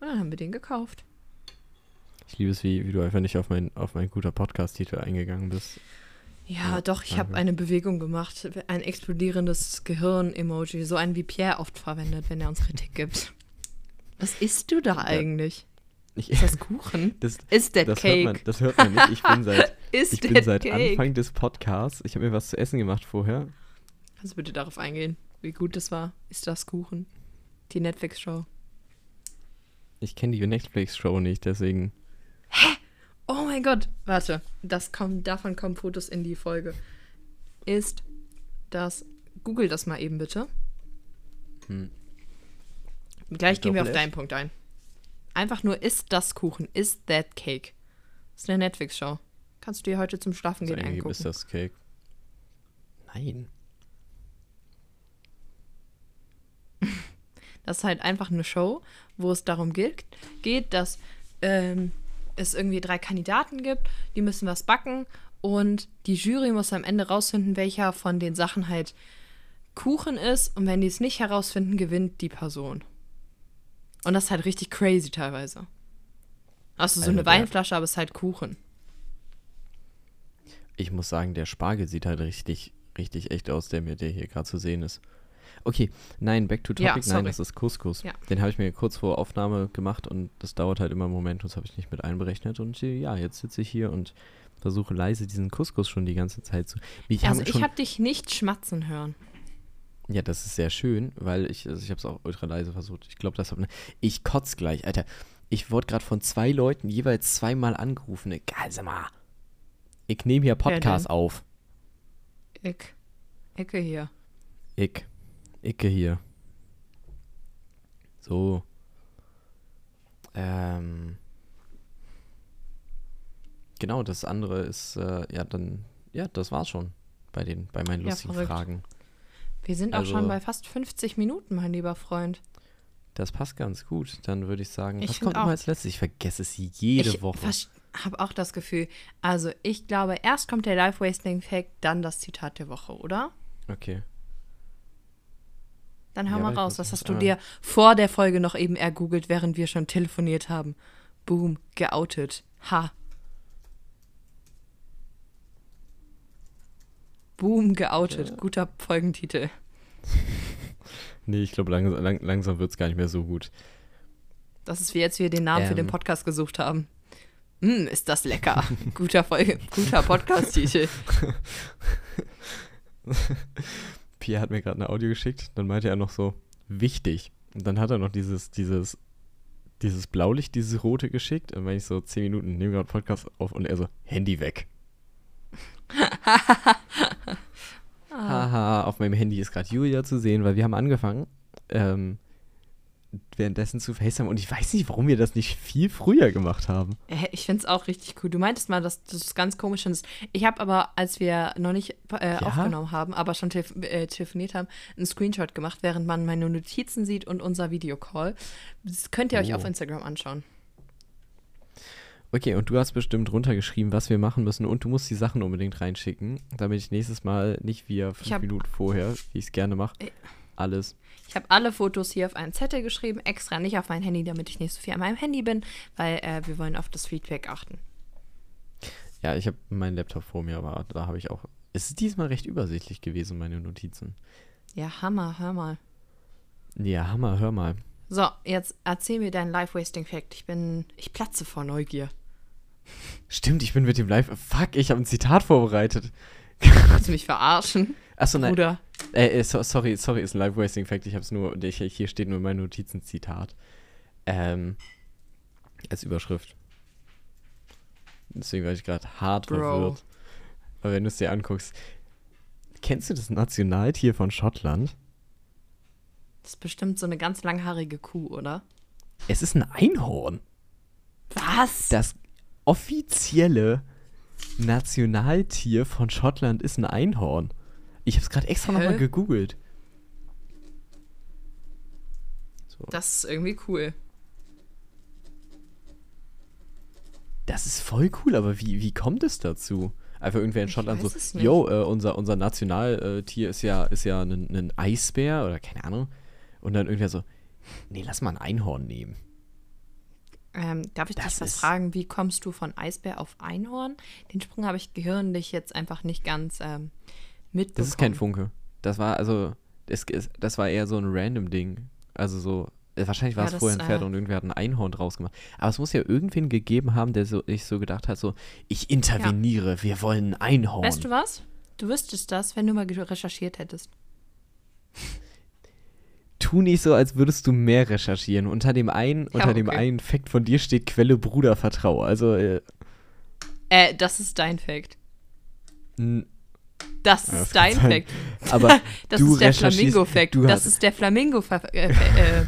Und dann haben wir den gekauft. Ich liebe es, wie, wie du einfach nicht auf mein, auf mein guter Podcast-Titel eingegangen bist. Ja, Ja, doch, ich habe eine Bewegung gemacht. Ein explodierendes Gehirn-Emoji. So ein wie Pierre oft verwendet, wenn er uns Kritik gibt. Was isst du da eigentlich? Ich, Ist das Kuchen? das, Ist der das, hört Cake? man, das hört man nicht. Ich bin seit, Ist ich der bin seit Cake? Anfang des Podcasts. Ich habe mir was zu essen gemacht vorher. Kannst du bitte darauf eingehen, wie gut das war? Ist das Kuchen? Die Netflix-Show. Ich kenne die Netflix-Show nicht, deswegen. Oh mein Gott. Warte, das kommt, davon kommen Fotos in die Folge. Ist das. Google das mal eben bitte. Hm. Gleich gehen wir auf deinen Punkt ein. Einfach nur, ist das Kuchen? Ist that cake? Das ist eine Netflix-Show. Kannst du dir heute zum Schlafen gehen angucken. ist das Cake. Nein. Das ist halt einfach eine Show, wo es darum geht, geht dass ähm, es irgendwie drei Kandidaten gibt, die müssen was backen und die Jury muss am Ende rausfinden, welcher von den Sachen halt Kuchen ist und wenn die es nicht herausfinden, gewinnt die Person. Und das ist halt richtig crazy teilweise. Hast du so Also eine Weinflasche, aber es ist halt Kuchen. Ich muss sagen, der Spargel sieht halt richtig, richtig echt aus, der mir der hier gerade zu sehen ist. Okay, nein, back to Ja, topic. sorry. nein, das ist Couscous. Ja. Den habe ich mir kurz vor Aufnahme gemacht und das dauert halt immer einen Moment und das habe ich nicht mit einberechnet. Und ja, jetzt sitze ich hier und versuche leise diesen Couscous schon die ganze Zeit zu. Ich Also ich habe dich nicht schmatzen hören. Ja, das ist sehr schön, weil ich, also ich habe es auch ultra leise versucht. Ich glaube, das hat. Ich kotz gleich, Alter. Ich wurde gerade von zwei Leuten jeweils zweimal angerufen. Egal, sag mal. Ich nehme hier Podcast denn? auf. Ich. Ecke hier. Ich. Icke hier. So. Ähm. Genau, das andere ist, äh, ja, dann, ja, das war's schon bei den, bei meinen Ja, lustigen verrückt. Fragen. Wir sind auch Also- schon bei fast 50 Minuten, mein lieber Freund. Das passt ganz gut. Dann würde ich sagen, Ich was kommt auch. immer als letztes? Ich vergesse es jede ich Woche. Habe auch das Gefühl. Also, ich glaube, erst kommt der Life-Wasting-Fact, dann das Zitat der Woche, oder? Okay. Dann hör Ja, mal raus. Was hast du ah. dir vor der Folge noch eben ergoogelt, während wir schon telefoniert haben? Boom, geoutet. Ha. Boom, geoutet. Guter Folgentitel. Nee, ich glaube, langsam, lang, langsam wird es gar nicht mehr so gut. Das ist wie jetzt wir den Namen für den Ähm. Podcast gesucht haben. Hm, ist das lecker. guter Folge, guter Podcast-Titel. Pierre hat mir gerade ein Audio geschickt, dann meinte er noch so, wichtig. Und dann hat er noch dieses, dieses, dieses Blaulicht, dieses rote geschickt. Und wenn ich so 10 Minuten nehme gerade Podcast auf und er so, Handy weg. Haha, auf meinem Handy ist gerade Julia zu sehen, weil wir haben angefangen, ähm, währenddessen zu FaceTime und ich weiß nicht, warum wir das nicht viel früher gemacht haben. Ich finde es auch richtig cool. Du meintest mal, dass du es ganz komisch findest. Ich habe aber, als wir noch nicht äh, aufgenommen haben, aber schon telef äh, telefoniert haben, einen Screenshot gemacht, während man meine Notizen sieht und unser Videocall. Das könnt ihr euch Oh. auf Instagram anschauen. Okay, und du hast bestimmt runtergeschrieben, was wir machen müssen und du musst die Sachen unbedingt reinschicken, damit ich nächstes Mal nicht wie fünf Minuten vorher, wie ich es gerne mache, Äh. alles. Ich habe alle Fotos hier auf einen Zettel geschrieben, extra nicht auf mein Handy, damit ich nicht so viel an meinem Handy bin, weil äh, wir wollen auf das Feedback achten. Ja, ich habe meinen Laptop vor mir, aber da habe ich auch. Es ist diesmal recht übersichtlich gewesen, meine Notizen. Ja, Hammer, hör mal. Ja, Hammer, hör mal. So, jetzt erzähl mir deinen Life-Wasting-Fact. Ich bin, ich platze vor Neugier. Stimmt, ich bin mit dem Live. Fuck, ich habe ein Zitat vorbereitet. Willst du mich verarschen, Achso, nein. Bruder? Äh, äh, so, sorry, sorry, ist ein Live-Wasting-Fact. Ich habe es nur. Ich, hier steht nur in meinen Notizen Zitat. Ähm. Als Überschrift. Deswegen war ich gerade hart Bro. verwirrt. Aber wenn du es dir anguckst. Kennst du das Nationaltier von Schottland? Das ist bestimmt so eine ganz langhaarige Kuh, oder? Es ist ein Einhorn. Was? Das offizielle Nationaltier von Schottland ist ein Einhorn. Ich habe es gerade extra nochmal gegoogelt. So, Das ist irgendwie cool. Das ist voll cool, aber wie, wie kommt es dazu? Einfach irgendwer in Schottland so, yo, äh, unser, unser Nationaltier ist ja, ist ja ein, ein Eisbär oder keine Ahnung. Und dann irgendwer so, nee, lass mal ein Einhorn nehmen. Ähm, darf ich Das dich was fragen? Wie kommst du von Eisbär auf Einhorn? Den Sprung habe ich gehirnlich jetzt einfach nicht ganz ähm, mitbekommen. Das ist kein Funke. Das war, also, das, ist- das war eher so ein random Ding. Also so, äh, wahrscheinlich war Ja, es vorher ein Pferd äh, und irgendwer hat ein Einhorn draus gemacht. Aber es muss ja irgendwen gegeben haben, der so, sich so gedacht hat, so, ich interveniere, wir wollen ein Einhorn. Weißt du was? Du wüsstest das, wenn du mal recherchiert hättest. tu nicht so, als würdest du mehr recherchieren. Unter dem einen, unter dem okay. einen Fact von dir steht Quelle Bruder Vertrau. Also, äh, Äh, das ist dein Fact. n- Das Ja, ist dein. Fact. aber Das du ist der Flamingo-Fact. Das ist der Flamingo-Fun äh, äh,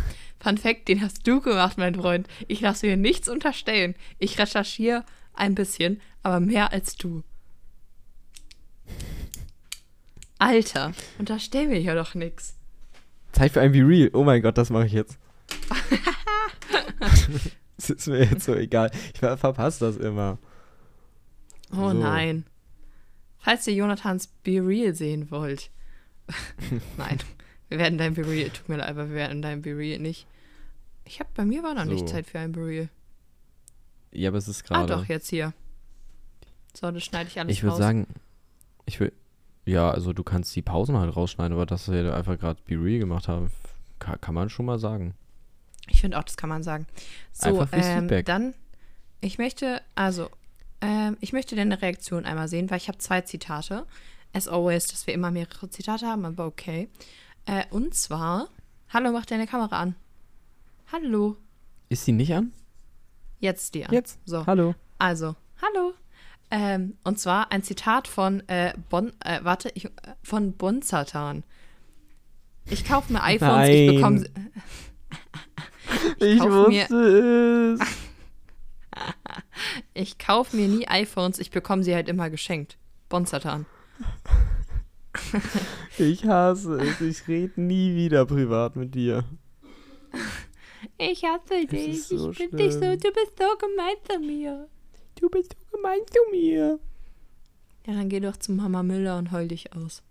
den hast du gemacht, mein Freund. Ich lasse mir nichts unterstellen. Ich recherchiere ein bisschen, aber mehr als du. Alter, unterstell mir ja doch nichts. Zeit für ein Be Real. Oh mein Gott, das mache ich jetzt. das ist mir jetzt so egal. Ich ver verpasse das immer. Oh So. nein. Falls ihr Jonathans Be Real sehen wollt. nein, wir werden dein Be Real, tut mir leid, aber wir werden dein Be Real nicht. Ich hab, bei mir war noch nicht So. Zeit für ein Be Real. Ja, aber es ist Ah, gerade. doch, jetzt hier. So, das schneide ich alles ich würde sagen, ich will. Ja, also du kannst die Pausen halt rausschneiden, aber dass wir einfach gerade Be Real gemacht haben, kann, kann man schon mal sagen. Ich finde auch, das kann man sagen. So, ähm, Feedback. dann, ich möchte, also, ähm, ich möchte deine Reaktion einmal sehen, weil ich habe zwei Zitate. As always, dass wir immer mehrere Zitate haben, aber okay. Äh, und zwar, hallo, mach deine Kamera an. Hallo. Ist sie nicht an? Jetzt die an. Jetzt? So, Hallo. also, hallo. Ähm, und zwar ein Zitat von äh, Bon, äh, warte, ich, äh, von Bonzatan. Ich kaufe mir iPhones, ich Nein. bekomme Ich, mir- wusste es. Ich kaufe mir nie iPhones, ich bekomme sie halt immer geschenkt. Bonzatan. Ich hasse es. Ich rede nie wieder privat mit dir. Ich hasse dich. so ich bin dich so, du bist so gemein zu mir. Du bist so gemein zu mir. Ja, dann geh doch zu Mama Müller und heul dich aus.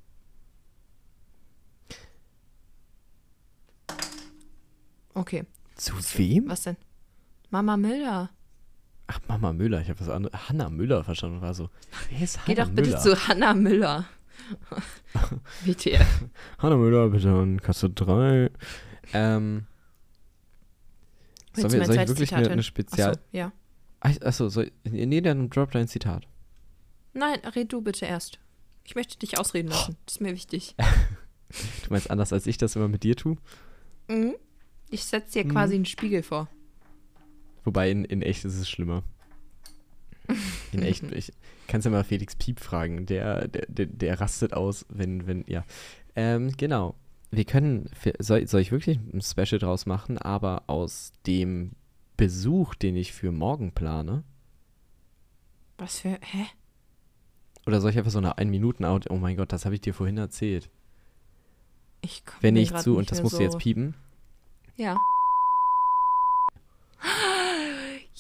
Okay, Zu wem? was denn? Mama Müller. Ach, Mama Müller. Ich habe was anderes. Hanna Müller verstanden. und War so. Wer ist Geh Hanna doch bitte Müller? zu Hanna Müller. WTF. Hanna Müller, bitte an Kasse 3. Ähm. Sollen wir, soll ich wirklich Zitat eine, eine Spezial. Achso, ja. Ach, Achso, soll, nee, dann drop dein Zitat. Nein, red du bitte erst. Ich möchte dich ausreden lassen. Das ist mir wichtig. Du meinst anders, als ich das immer mit dir tue? Mhm. Ich setze dir Mhm. quasi einen Spiegel vor. Wobei in, in echt ist es schlimmer. In echt, ich kannst ja mal Felix Piep fragen. Der, der, der, der rastet aus, wenn, wenn, ja. Ähm, genau. Wir können, soll, soll ich wirklich ein Special draus machen, aber aus dem Besuch, den ich für morgen plane, Was für. Hä? oder soll ich einfach so eine 1-Minuten-Out, oh mein Gott, das habe ich dir vorhin erzählt. Ich komm Wenn grad zu, und das musst du so. jetzt piepen. Ja.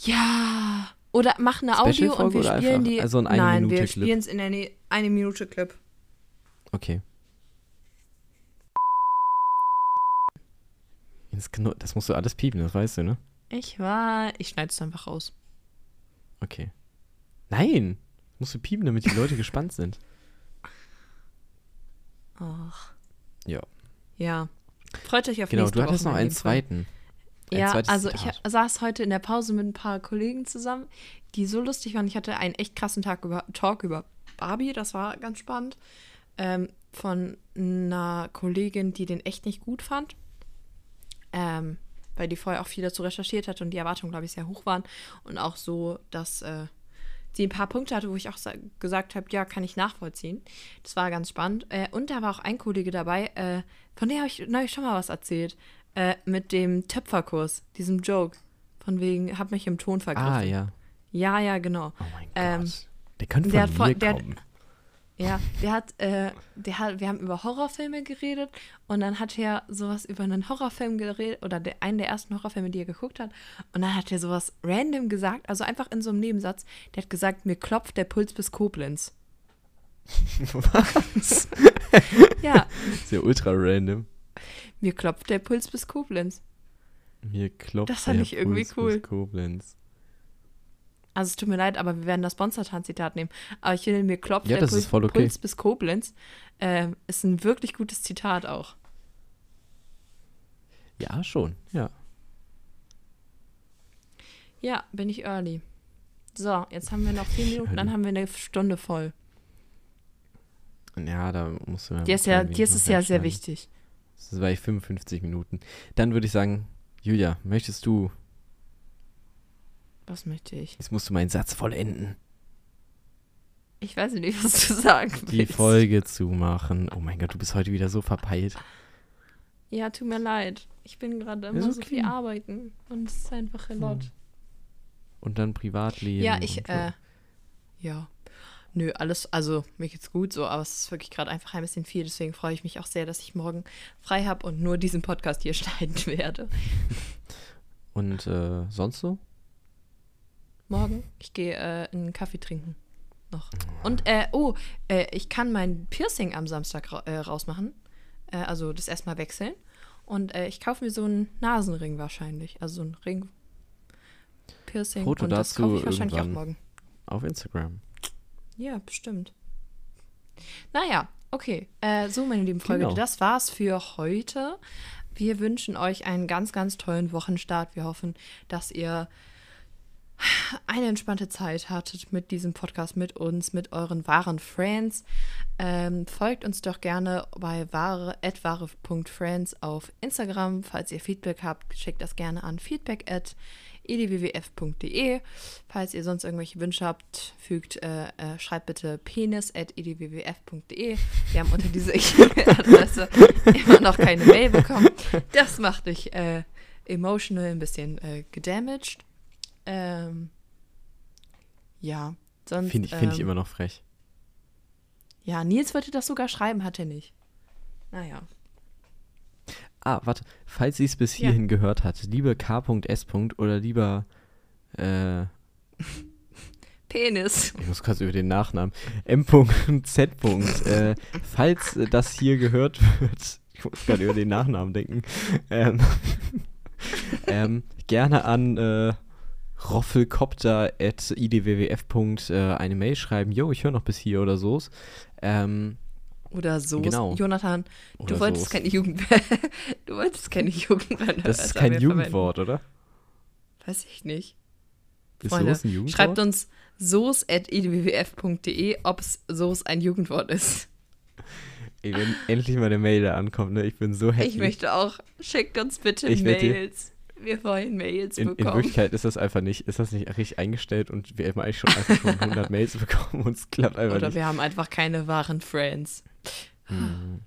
Ja. Oder mach eine Audio und wir spielen die. also ein eine Nein, Minute wir spielen es in eine, eine Minute Clip. Okay. Das musst du alles piepen, das weißt du, ne? Ich war. Ich schneide es einfach raus. Okay. Nein! Musst du piepen, damit die Leute gespannt sind. Ach. Ja. Ja. Freut euch auf Genau, nächste du hattest noch einen zweiten. Ein Ja, also ich Zitat. ha- saß heute in der Pause mit ein paar Kollegen zusammen, die so lustig waren. Ich hatte einen echt krassen Tag über, Talk über Barbie, das war ganz spannend. Ähm, von einer Kollegin, die den echt nicht gut fand. Ähm, weil die vorher auch viel dazu recherchiert hat und die Erwartungen, glaube ich, sehr hoch waren. Und auch so, dass äh, sie ein paar Punkte hatte, wo ich auch sa- gesagt habe, ja, kann ich nachvollziehen. Das war ganz spannend. Äh, und da war auch ein Kollege dabei, äh, von dem habe ich neulich schon mal was erzählt. Äh, mit dem Töpferkurs, diesem Joke. Von wegen, hab mich im Ton vergriffen. Ah, ja. Ja, ja, genau. Oh mein Ähm, Gott. Der könnte von der mir voll- der kommen. Ja, der hat, äh, der hat, wir haben über Horrorfilme geredet und dann hat er sowas über einen Horrorfilm geredet oder der, einen der ersten Horrorfilme, die er geguckt hat. Und dann hat er sowas random gesagt, also einfach in so einem Nebensatz. Der hat gesagt, mir klopft der Puls bis Koblenz. Was? Ja, ja ultra random. Mir klopft der Puls bis Koblenz. Mir klopft Das fand der ich irgendwie Puls cool. bis Koblenz. Also es tut mir leid, aber wir werden das Sponsortan-Zitat nehmen. Aber ich finde, mir klopft Ja, der Puls, okay. Puls bis Koblenz. Ähm, ist ein wirklich gutes Zitat auch. Ja, schon, ja. Ja, bin ich early. So, jetzt haben wir noch vier Minuten, dann haben wir eine Stunde voll. Ja, da musst du mir Dir ist, ja, dir ist ja sehr wichtig. Das war ich 55 Minuten. Dann würde ich sagen, Julia, möchtest du, Was möchte ich? jetzt musst du meinen Satz vollenden, Ich weiß nicht, was du sagen willst. die Folge zumachen. Oh mein Gott, du bist heute wieder so verpeilt. Ja, tut mir leid. Ich bin gerade immer Ist so okay. viel arbeiten und es ist einfach ein Lot. Und dann Privatleben. Ja, ich, so. äh, ja. Nö, alles, also mir geht's gut so, aber es ist wirklich gerade einfach ein bisschen viel, deswegen freue ich mich auch sehr, dass ich morgen frei habe und nur diesen Podcast hier schneiden werde. Und äh, sonst so? Morgen, ich gehe äh, einen Kaffee trinken. Noch. Und, äh, oh, äh, ich kann mein Piercing am Samstag ra äh, rausmachen. Äh, also das erstmal wechseln. Und ich kaufe mir so einen Nasenring wahrscheinlich. Also so einen Ring. Piercing. Foto und das kaufe ich wahrscheinlich auch morgen. Auf Instagram. Ja, bestimmt. Naja, okay. Äh, so, meine lieben Freunde, Genau. das war's für heute. Wir wünschen euch einen ganz, ganz tollen Wochenstart. Wir hoffen, dass ihr eine entspannte Zeit hattet mit diesem Podcast, mit uns, mit euren wahren Friends. Ähm, folgt uns doch gerne bei wahre, wahre.friends auf Instagram. Falls ihr Feedback habt, schickt das gerne an feedback at edwwf.de. Falls ihr sonst irgendwelche Wünsche habt, fügt, äh, äh, schreibt bitte penis at edwwf.de. Wir haben unter dieser E-Mail-Adresse immer noch keine Mail bekommen. Das macht dich äh, emotional ein bisschen äh, gedamaged. Ähm, ja, sonst. Finde ich, find ich ähm, immer noch frech. Ja, Nils wollte das sogar schreiben, hat er nicht. Naja. Ah, warte. Falls sie es bis Ja. hierhin gehört hat, lieber K.S. oder lieber, äh, Penis. ich muss kurz über den Nachnamen, M.Z. äh, falls das hier gehört wird, ich muss gerade über den Nachnamen denken, ähm, ähm, gerne an äh, roffelkopter.idwwf. Äh, eine Mail schreiben, yo, ich höre noch bis hier oder so. Ähm, Oder so. Genau. Jonathan, du Oder wolltest keine Jugend. du wolltest keine Jugendwörter. das ist kein Jugendwort, oder? Weiß ich nicht. Ist Freunde, so's ein Jugendwort? Schreibt uns soos.edwwf.de, ob es soos ein Jugendwort ist. Ey, wenn endlich mal eine Mail da ankommt, ne? Ich bin so happy. Ich möchte auch. Schickt uns bitte Ich Mails. Wir wollen Mails in, in bekommen. Wirklichkeit ist das einfach nicht, ist das nicht richtig eingestellt und wir haben eigentlich schon einfach schon 100 Mails bekommen und es klappt einfach Oder nicht. wir haben einfach keine wahren Friends. Mhm.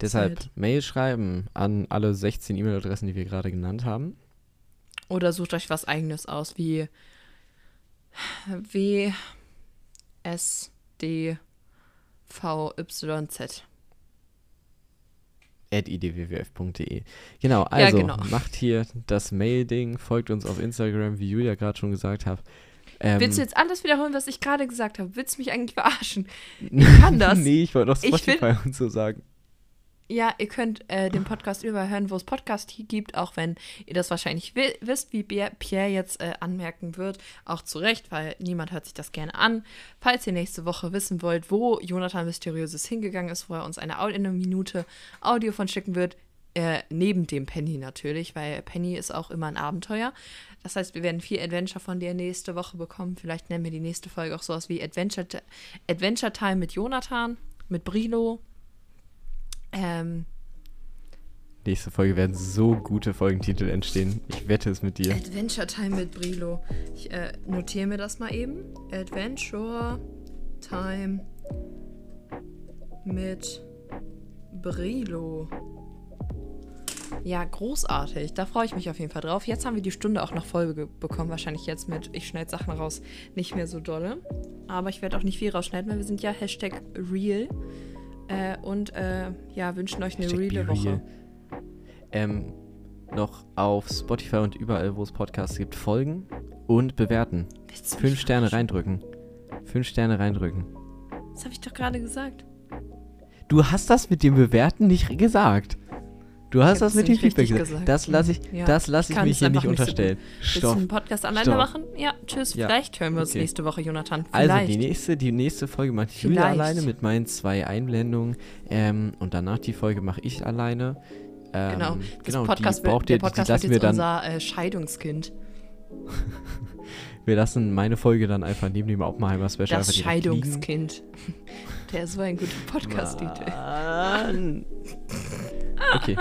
Deshalb Sad. Mail schreiben an alle 16 E-Mail-Adressen, die wir gerade genannt haben. Oder sucht euch was eigenes aus, wie W S D V Y Z. at idwwf.de. Genau, Ja, also genau. macht hier das Mail-Ding, folgt uns auf Instagram, wie Julia gerade schon gesagt hat. Ähm, Willst du jetzt alles wiederholen, was ich gerade gesagt habe? Willst du mich eigentlich verarschen? kann das. nee, ich wollte Ich Spotify und so sagen. Ja, ihr könnt äh, den Podcast überall hören, wo es Podcast hier gibt, auch wenn ihr das wahrscheinlich wi wisst, wie Pierre jetzt äh, anmerken wird. Auch zu Recht, weil niemand hört sich das gerne an. Falls ihr nächste Woche wissen wollt, wo Jonathan Mysteriöses hingegangen ist, wo er uns eine, eine Minute Audio von schicken wird, äh, neben dem Penny natürlich, weil Penny ist auch immer ein Abenteuer. Das heißt, wir werden viel Adventure von dir nächste Woche bekommen. Vielleicht nennen wir die nächste Folge auch sowas wie Adventure, Adventure Time mit Jonathan, mit Brilo. Ähm, Nächste Folge werden so gute Folgentitel entstehen. Ich wette es mit dir. Adventure Time mit Brilo. Ich äh, notiere mir das mal eben. Adventure Time mit Brilo. Ja, großartig. Da freue ich mich auf jeden Fall drauf. Jetzt haben wir die Stunde auch noch voll bekommen. Wahrscheinlich jetzt mit Ich schneide Sachen raus nicht mehr so dolle. Aber ich werde auch nicht viel rausschneiden, weil wir sind ja Hashtag real. Äh, und äh, ja, wünschen euch eine Hashtag reale Woche. real. Ähm, noch auf Spotify und überall, wo es Podcasts gibt, folgen und bewerten. Fünf Sterne reindrücken. Fünf Sterne reindrücken. Das habe ich doch gerade gesagt. Du hast das mit dem Bewerten nicht gesagt. Du hast Ich das mit dem nicht Feedback gesagt. gesagt. Das lasse ich, Ja, das lass ich ich mich hier nicht nicht so unterstellen. Willst du einen Podcast alleine Stopp. machen? Ja, tschüss. Ja, Vielleicht hören wir uns okay. nächste Woche, Jonathan. Also Vielleicht. die nächste, die nächste Folge macht Julia Vielleicht. alleine mit meinen zwei Einblendungen ähm, und danach die Folge mache ich alleine. Ähm, genau. Das genau, Podcast die wird, braucht der ihr, die, die Podcast wird wir jetzt unser äh, Scheidungskind. wir lassen meine Folge dann einfach neben dem Oppenheimer Special Das. Scheidungskind. Der ist so ein guter Podcast-Titel. Okay.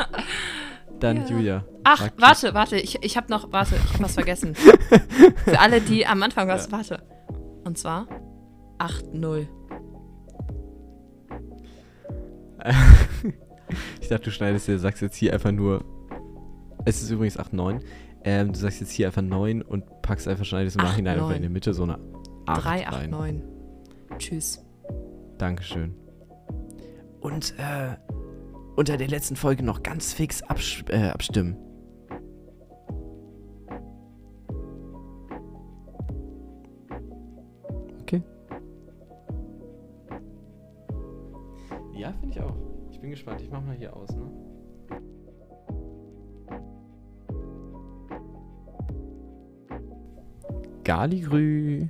Dann Ja. Julia. Ach, warte, warte, ich, ich habe noch, warte, ich habe was vergessen. Für alle, die am Anfang was, warte. Und zwar 8-0. Ich dachte, du schneidest dir, sagst jetzt hier einfach nur. Es ist übrigens 8,9. Ähm, du sagst jetzt hier einfach 9 und packst einfach, schneidest im 8, Nachhinein einfach 9. in der Mitte so eine 8 3, 8, rein. 9. Tschüss. Dankeschön. Und äh, unter der letzten Folge noch ganz fix äh, abstimmen. Okay. Ja, finde ich auch. Ich bin gespannt. Ich mach mal hier aus, ne? Galigrü.